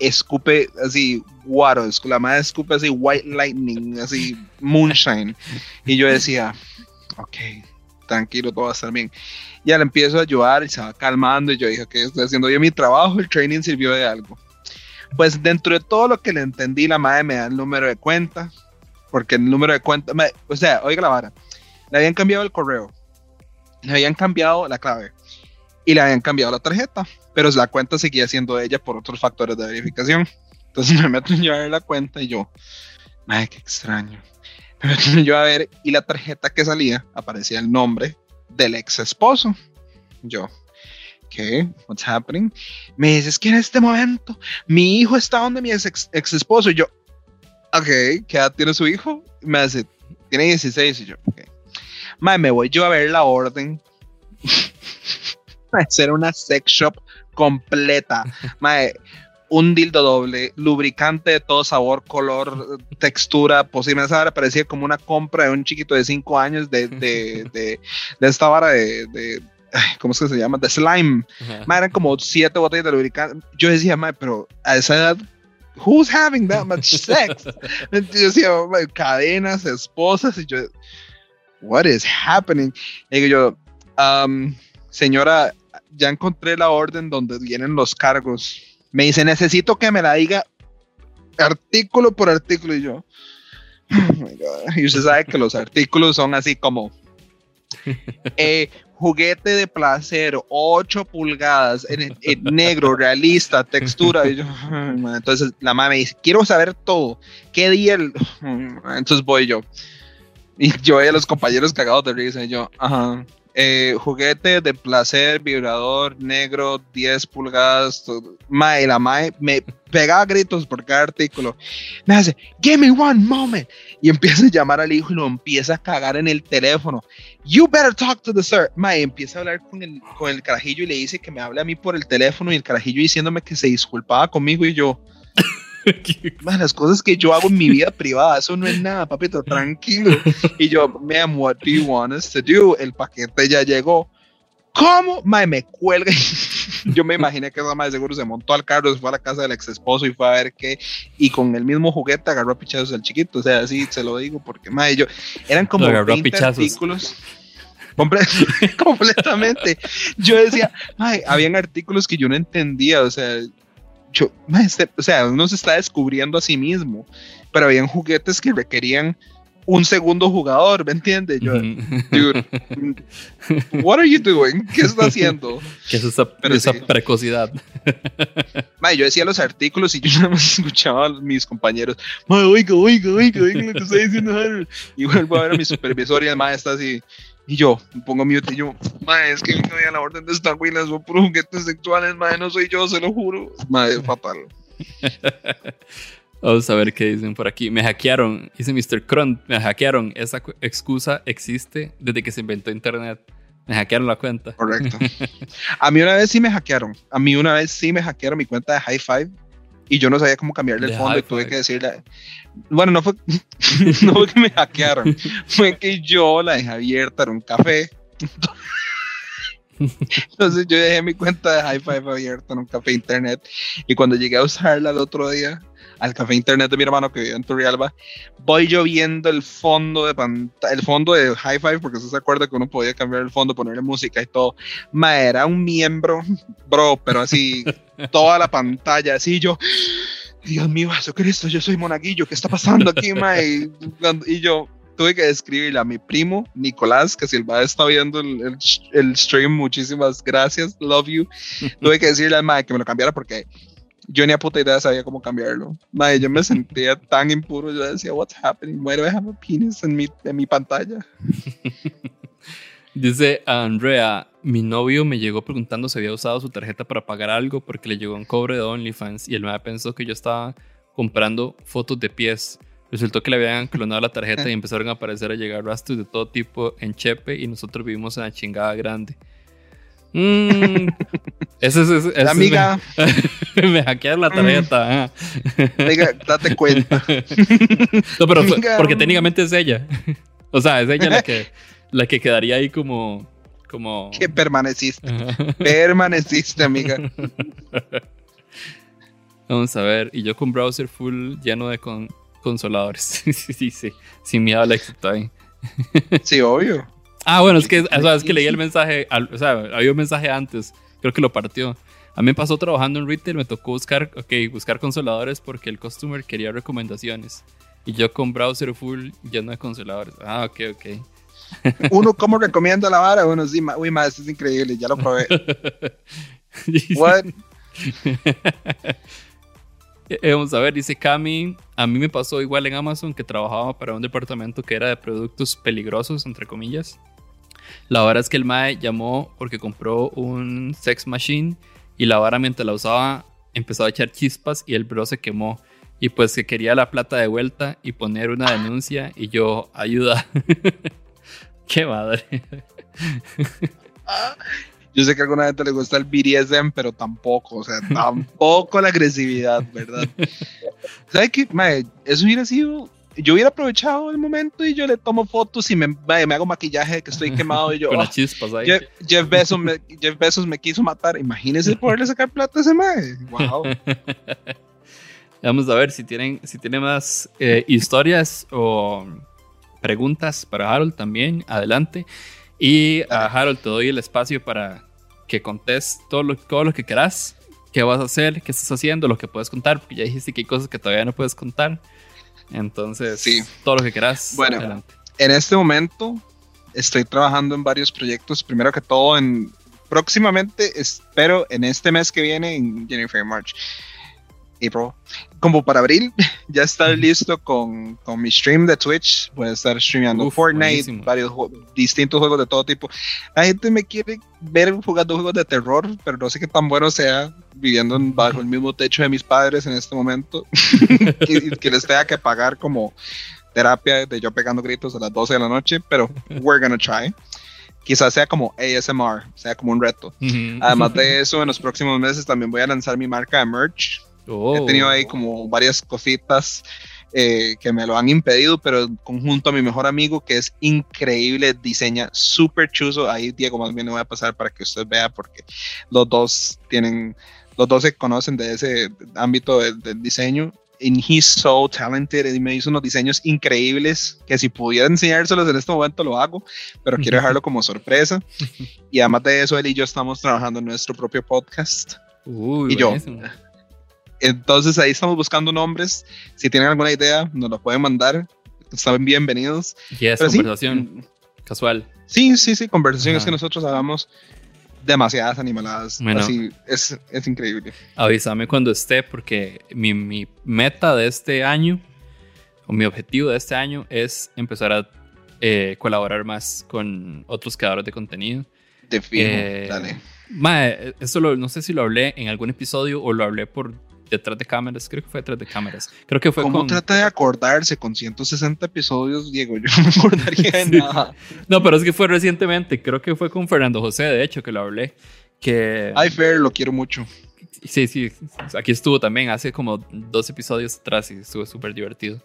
escupe así guaro, es- la madre escupe así white lightning, así moonshine. Y yo decía, ok, tranquilo, todo va a estar bien. Ya le empiezo a ayudar y se va calmando y yo dije, que estoy haciendo bien mi trabajo, el training sirvió de algo. Pues dentro de todo lo que le entendí, la madre me da el número de cuenta, porque el número de cuenta, me- o sea, oiga la vara, le habían cambiado el correo, le habían cambiado la clave y le habían cambiado la tarjeta, pero la cuenta seguía siendo de ella por otros factores de verificación. Entonces me meto yo a ver la cuenta y yo, madre, qué extraño. Me meto yo a ver y la tarjeta que salía aparecía el nombre del ex esposo. Yo, ¿qué? What's happening? Me dice, es que en este momento mi hijo está donde mi ex, ex esposo. Y yo, ok, ¿qué edad tiene su hijo? Me dice, tiene 16. Y yo, ok. Madre, me voy yo a ver la orden. Era una sex shop completa. Madre, un dildo doble, lubricante de todo sabor, color, textura, posiblemente esa vara parecía como una compra de un chiquito de 5 años de, de, de, de esta vara de, ¿cómo es que se llama? De slime. Eran como siete botellas de lubricante. Yo decía, ma, pero a esa edad, who's having that much sex? Yo decía, cadenas, esposas, y yo, what is happening? Y yo, um, señora, ya encontré la orden donde vienen los cargos. Me dice, necesito que me la diga artículo por artículo. Y yo, oh my God. Y usted sabe que los artículos son así como eh, juguete de placer, 8 pulgadas, en, en negro, realista, textura. Y yo, entonces la mamá me dice, quiero saber todo. ¿Qué día? el-?" Entonces voy yo. Y yo veía a los compañeros cagados de risa. Y yo, ajá. Eh, juguete de placer, vibrador, negro, 10 pulgadas. Mae, la mae me pegaba gritos por cada artículo. Me hace, give me one moment. Y empieza a llamar al hijo y lo empieza a cagar en el teléfono. You better talk to the sir. Mae, empieza a hablar con el, con el carajillo y le dice que me hable a mí por el teléfono y el carajillo diciéndome que se disculpaba conmigo y yo. "Mae, las cosas que yo hago en mi vida privada, eso no es nada, papito, tranquilo. Y yo, ma'am, what do you want us to do? El paquete ya llegó. ¿Cómo? Mae, me cuelga. Yo me imaginé que esa madre seguro se montó al carro, se fue a la casa del ex esposo y fue a ver qué. Y con el mismo juguete agarró a pichazos al chiquito. O sea, así se lo digo porque, mae, yo. Eran como Lo agarró a 20 pichazos. artículos. Comple- completamente. Yo decía, mae, habían artículos que yo no entendía. O sea, yo, este- o sea, uno se está descubriendo a sí mismo. Pero habían juguetes que requerían un segundo jugador, ¿me entiendes? Yo, dude, what are you doing? ¿Qué está haciendo? ¿Qué es esa, esa sí. precocidad? Mae, yo decía los artículos y yo nada más escuchaba a mis compañeros, mae, oiga, oiga, oiga, oiga lo que está diciendo Harold. Y vuelvo a ver a mi supervisor y el mae está así. Y yo, me pongo mute y yo, mae, es que no había la orden de esta güey, son puros juguetes sexuales, mae, no soy yo, se lo juro. Mae, fatal. Vamos a ver qué dicen por aquí. Me hackearon, dice Mr. Cron, me hackearon. Esa cu- excusa existe desde que se inventó Internet. Me hackearon la cuenta. Correcto. A mí una vez sí me hackearon. A mí una vez sí me hackearon mi cuenta de High Five y yo no sabía cómo cambiarle el fondo y tuve que decirle. Bueno, no fue, no fue que me hackearon, fue que yo la dejé abierta en un café. Entonces yo dejé mi cuenta de High Five abierta en un café internet y cuando llegué a usarla el otro día al café internet de mi hermano que vive en Turrialba, voy yo viendo el fondo de pantalla, el fondo de High Five, porque usted se acuerda que uno podía cambiar el fondo, ponerle música y todo. Ma, era un miembro, bro, pero así, toda la pantalla, así yo, Dios mío, Jesucristo, yo soy monaguillo, ¿qué está pasando aquí, ma? Y, y yo tuve que escribirle a mi primo, Nicolás, que si el va está viendo el, el, el stream, muchísimas gracias, love you. tuve que decirle al ma que me lo cambiara porque yo ni a puta idea sabía cómo cambiarlo. Madre, yo me sentía tan impuro, yo decía, what's happening? Why do I have a penis en mi, en mi pantalla? Dice Andrea, mi novio me llegó preguntando si había usado su tarjeta para pagar algo porque le llegó un cobre de OnlyFans y él me pensó que yo estaba comprando fotos de pies. Resultó que le habían clonado la tarjeta y empezaron a aparecer a llegar rastros de todo tipo en Chepe y nosotros vivimos en la chingada grande. Mm, ese es, ese- ese es- Amiga. me, me hackearon la tarjeta. ah. Date cuenta. No, pero fue- porque técnicamente es ella. O sea, es ella la que, la que quedaría ahí como. como Que permaneciste. Ajá. Permaneciste, amiga. Vamos a ver. Y yo con browser full lleno de con- consoladores. sí, sí, sí. Sin miedo al éxito ahí. Sí, obvio. Ah, bueno, es que, o sea, es que leí el mensaje. o sea, había un mensaje antes. Creo que lo partió. A mí me pasó trabajando en retail, me tocó buscar, ok, buscar consoladores porque el customer quería recomendaciones. Y yo con browser full lleno de consoladores. Ah, ok, ok. Uno, ¿cómo recomienda la vara? Uno, sí, ma- uy, ma, esto es increíble, ya lo probé. What? Eh, vamos a ver, dice Cami, a mí me pasó igual en Amazon que trabajaba para un departamento que era de productos peligrosos, entre comillas. La vara es que el Mae llamó porque compró un sex machine y la vara mientras la usaba empezó a echar chispas y el bro se quemó. Y pues que quería la plata de vuelta y poner una denuncia y yo, ayuda. Qué madre. Yo sé que a alguna gente le gusta el BDSM, pero tampoco, o sea, tampoco la agresividad, ¿verdad? ¿Sabes qué? Mae, eso hubiera sido. Yo hubiera aprovechado el momento y yo le tomo fotos y me, me hago maquillaje de que estoy quemado y yo. Con "Ah, las chispas ahí. Jeff, Jeff Bezos me, Jeff Bezos me quiso matar. Imagínese poderle sacar plata a ese mae. Wow. Vamos a ver si tienen, si tienen más eh, historias o preguntas para Harold también. Adelante. Y a Harold te doy el espacio para que contes todo lo, todo lo que quieras. ¿Qué vas a hacer? ¿Qué estás haciendo? Lo que puedes contar. Porque ya dijiste que hay cosas que todavía no puedes contar. Entonces, Sí. todo lo que quieras. Bueno. adelante. En este momento estoy trabajando en varios proyectos. Primero que todo, en próximamente, espero en este mes que viene, en January, March, April, como para abril, ya estar listo con, con mi stream de Twitch. Voy a estar streameando Uf, Fortnite, buenísimo. varios distintos juegos de todo tipo. La gente me quiere ver jugando juegos de terror, pero no sé qué tan bueno sea viviendo en- bajo el mismo techo de mis padres en este momento. y que les tenga que pagar como terapia de yo pegando gritos a las 12 de la noche, pero we're gonna try. Quizás sea como ASMR, sea como un reto. Ujú. Además de eso, en los próximos meses también voy a lanzar mi marca de merch. Oh. He tenido ahí como varias cositas eh, que me lo han impedido, pero conjunto a mi mejor amigo, que es increíble, diseña súper chuzo. Ahí, Diego, más bien le voy a pasar para que usted vea, porque los dos tienen, los dos se conocen de ese ámbito del, del diseño. And he's so talented y me hizo unos diseños increíbles que si pudiera enseñárselos en este momento lo hago, pero quiero dejarlo como sorpresa. Y además de eso, él y yo estamos trabajando en nuestro propio podcast. Uy, y yo. Entonces ahí estamos buscando nombres. Si tienen alguna idea, nos lo pueden mandar. Están bienvenidos. Yes, Pero sí, conversación casual. Sí, sí, sí, conversaciones Ajá. que nosotros hagamos demasiadas animaladas. Bueno. Así es, es increíble. Avísame cuando esté, porque mi, mi meta de este año, o mi objetivo de este año, es empezar a eh, colaborar más con otros creadores de contenido. De fijo, Eh, dale. Mae, esto lo- no sé si lo hablé en algún episodio o lo hablé por detrás de cámaras. Creo que fue detrás de cámaras. Creo que fue ¿Cómo con. trata de acordarse con 160 episodios, Diego? Yo no me acordaría de Sí. nada. No, pero es que fue recientemente. Creo que fue con Fernando José, de hecho, que lo hablé. Que. Ay, Fer, lo quiero mucho. Sí, sí, aquí estuvo también hace como dos episodios atrás y estuvo súper divertido.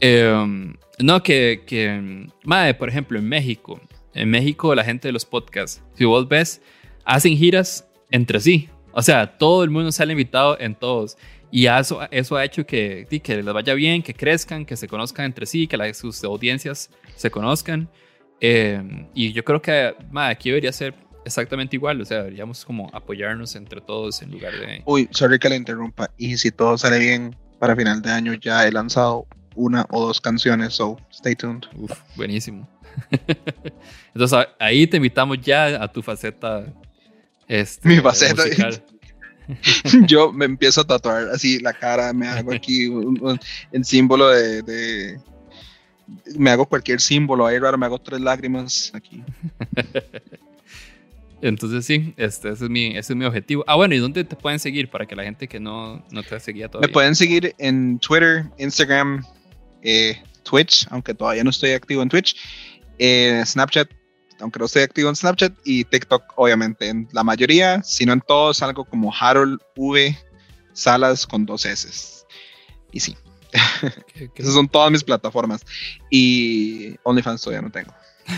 Eh, no, que, que, madre, por ejemplo, en México, en México la gente de los podcasts, si vos ves, hacen giras entre sí. O sea, todo el mundo sale invitado en todos. Y eso, eso ha hecho que, que les vaya bien, que crezcan, que se conozcan entre sí, que las, sus audiencias se conozcan. Eh, y yo creo que madre, aquí debería ser exactamente igual. O sea, deberíamos como apoyarnos entre todos en lugar de... Uy, sorry que le interrumpa. Y si todo sale bien, para final de año ya he lanzado una o dos canciones, so stay tuned. Uf, buenísimo. Entonces ahí te invitamos ya a tu faceta. Este, Mi faceta. Yo me empiezo a tatuar así la cara, me hago aquí un, símbolo de, de- Me hago cualquier símbolo ahí raro, me hago tres lágrimas aquí. Entonces sí, este, ese, es mi, ese es mi objetivo. Ah, bueno, ¿y dónde te pueden seguir para que la gente que no, no te seguía todavía? Me pueden seguir en Twitter, Instagram, eh, Twitch, aunque todavía no estoy activo en Twitch, eh, Snapchat, aunque no estoy activo en Snapchat, y TikTok, obviamente. En la mayoría, si no en todos, algo como Harold V Salas con dos S. Y sí, ¿Qué- qué- esas son todas mis plataformas. Y OnlyFans todavía no tengo.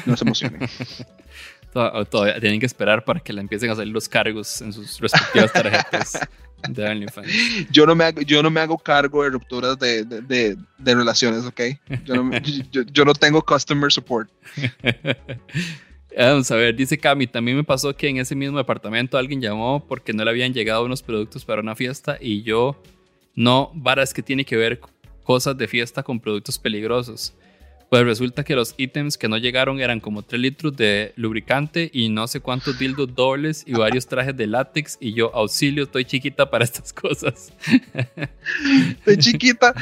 No se emocionen. to- Todavía tienen que esperar para que le empiecen a salir los cargos en sus respectivas tarjetas de OnlyFans. yo, no me hago, yo no me hago cargo de rupturas de, de, de- de relaciones, ¿ok? Yo no, yo- yo no tengo customer support. Vamos a ver, dice Cami, también me pasó que en ese mismo departamento alguien llamó porque no le habían llegado unos productos para una fiesta y yo no, varas que tiene que ver cosas de fiesta con productos peligrosos. Pues resulta que los ítems que no llegaron eran como 3 litros de lubricante y no sé cuántos dildos dobles y varios trajes de látex y yo, auxilio, estoy chiquita para estas cosas. Estoy chiquita.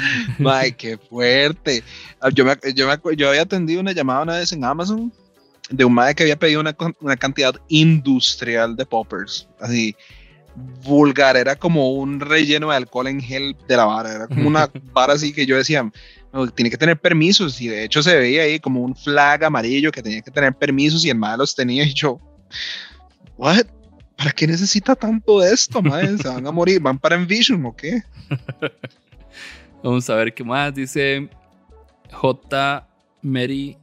Ay, qué fuerte. Ah, Yo, me, yo, me yo había atendido una llamada una vez en Amazon de un madre que había pedido una, una cantidad industrial de poppers. Así, vulgar. Era como un relleno de alcohol en gel de la vara. Era como una vara así que yo decía, "No, tiene que tener permisos. Y de hecho se veía ahí como un flag amarillo que tenía que tener permisos y el madre los tenía. Y yo, ¿what? ¿Para qué necesita tanto de esto, mae? Se van a morir, van para Envision o qué? Vamos a ver qué más dice J. Mary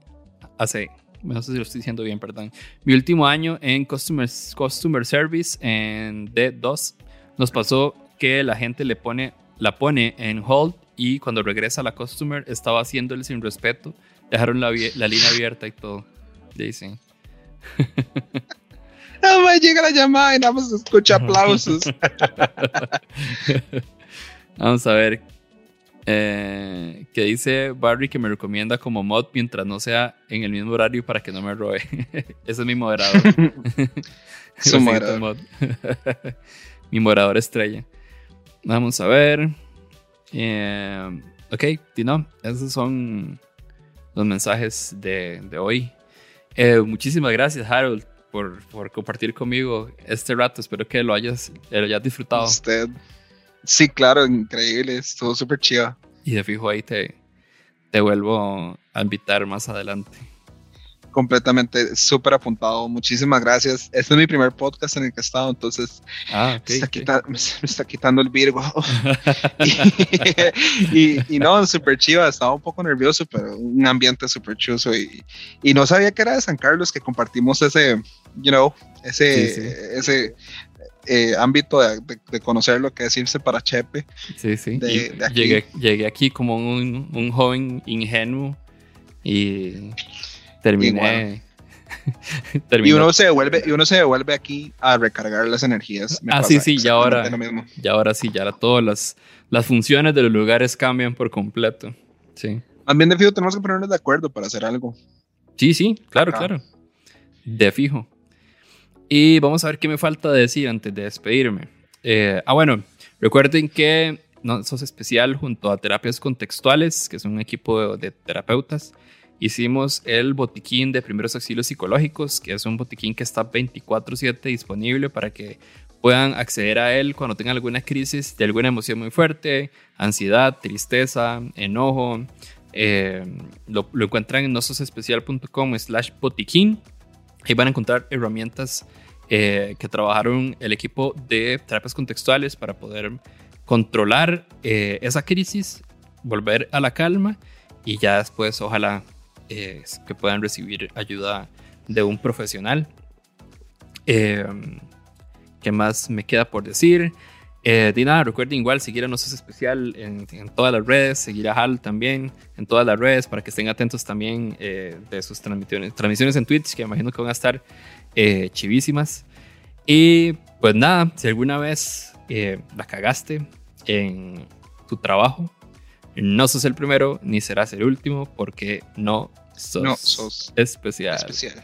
AC. No sé si lo estoy diciendo bien, perdón. Mi último año en Customer, customer Service en D2 nos pasó que la gente le pone, la pone en hold y cuando regresa la customer estaba haciéndole sin respeto. Dejaron la, la línea abierta y todo. Dicen. Ah, mae, llega la llamada y nada más escucha aplausos. Vamos a ver. Eh, que dice Barry que me recomienda como mod mientras no sea en el mismo horario para que no me robe. Ese es mi moderador. Su moderador. mod. mi moderador estrella. Vamos a ver. Eh, ok, Tino, esos son los mensajes de, de hoy. Eh, muchísimas gracias, Harold, por, por compartir conmigo este rato. Espero que lo hayas, lo hayas disfrutado. Usted. Sí, claro, increíble. Estuvo súper chido. Y de fijo ahí te, te vuelvo a invitar más adelante. Completamente súper apuntado. Muchísimas gracias. Este es mi primer podcast en el que he estado, entonces Ah, me, está ok. quita- me me está quitando el Virgo. y, y no, súper chiva. Estaba un poco nervioso, pero un ambiente súper chuzo. Y, y no sabía que era de San Carlos, que compartimos ese, you know, ese, Sí, sí. ese eh, ámbito de, de- de conocer lo que es irse para Chepe. Sí, sí. de- aquí. Llegué, llegué aquí como un, un joven ingenuo y terminé. Y uno se devuelve, y uno se devuelve aquí a recargar las energías. Me Ah, pasa sí, sí, ya ahora- exactamente lo mismo. Y ahora sí, ya todas las, las funciones de los lugares cambian por completo. Sí. Más bien de fijo tenemos que ponernos de acuerdo para hacer algo. Sí, sí, claro, Acá. claro. De fijo. Y vamos a ver qué me falta decir antes de despedirme. Eh, ah, bueno, recuerden que no sos especial junto a Terapias Contextuales, que es un equipo de, de terapeutas. Hicimos el botiquín de primeros auxilios psicológicos, que es un botiquín que está 24/7 disponible para que puedan acceder a él cuando tengan alguna crisis de alguna emoción muy fuerte, ansiedad, tristeza, enojo. Eh, lo, lo encuentran en nososespecial.com slash botiquín. Ahí van a encontrar herramientas eh, que trabajaron el equipo de terapias contextuales para poder controlar eh, esa crisis, volver a la calma y ya después ojalá eh, que puedan recibir ayuda de un profesional. Eh, ¿Qué más me queda por decir? Eh, de nada, recuerden igual seguir a Nosotros Especial en, en todas las redes, seguir a Hal también en todas las redes para que estén atentos también eh, de sus transmisiones, transmisiones en Twitch, que imagino que van a estar eh, chivísimas. Y pues nada, si alguna vez eh, la cagaste en tu trabajo, no sos el primero ni serás el último porque no sos, No sos especial. especial.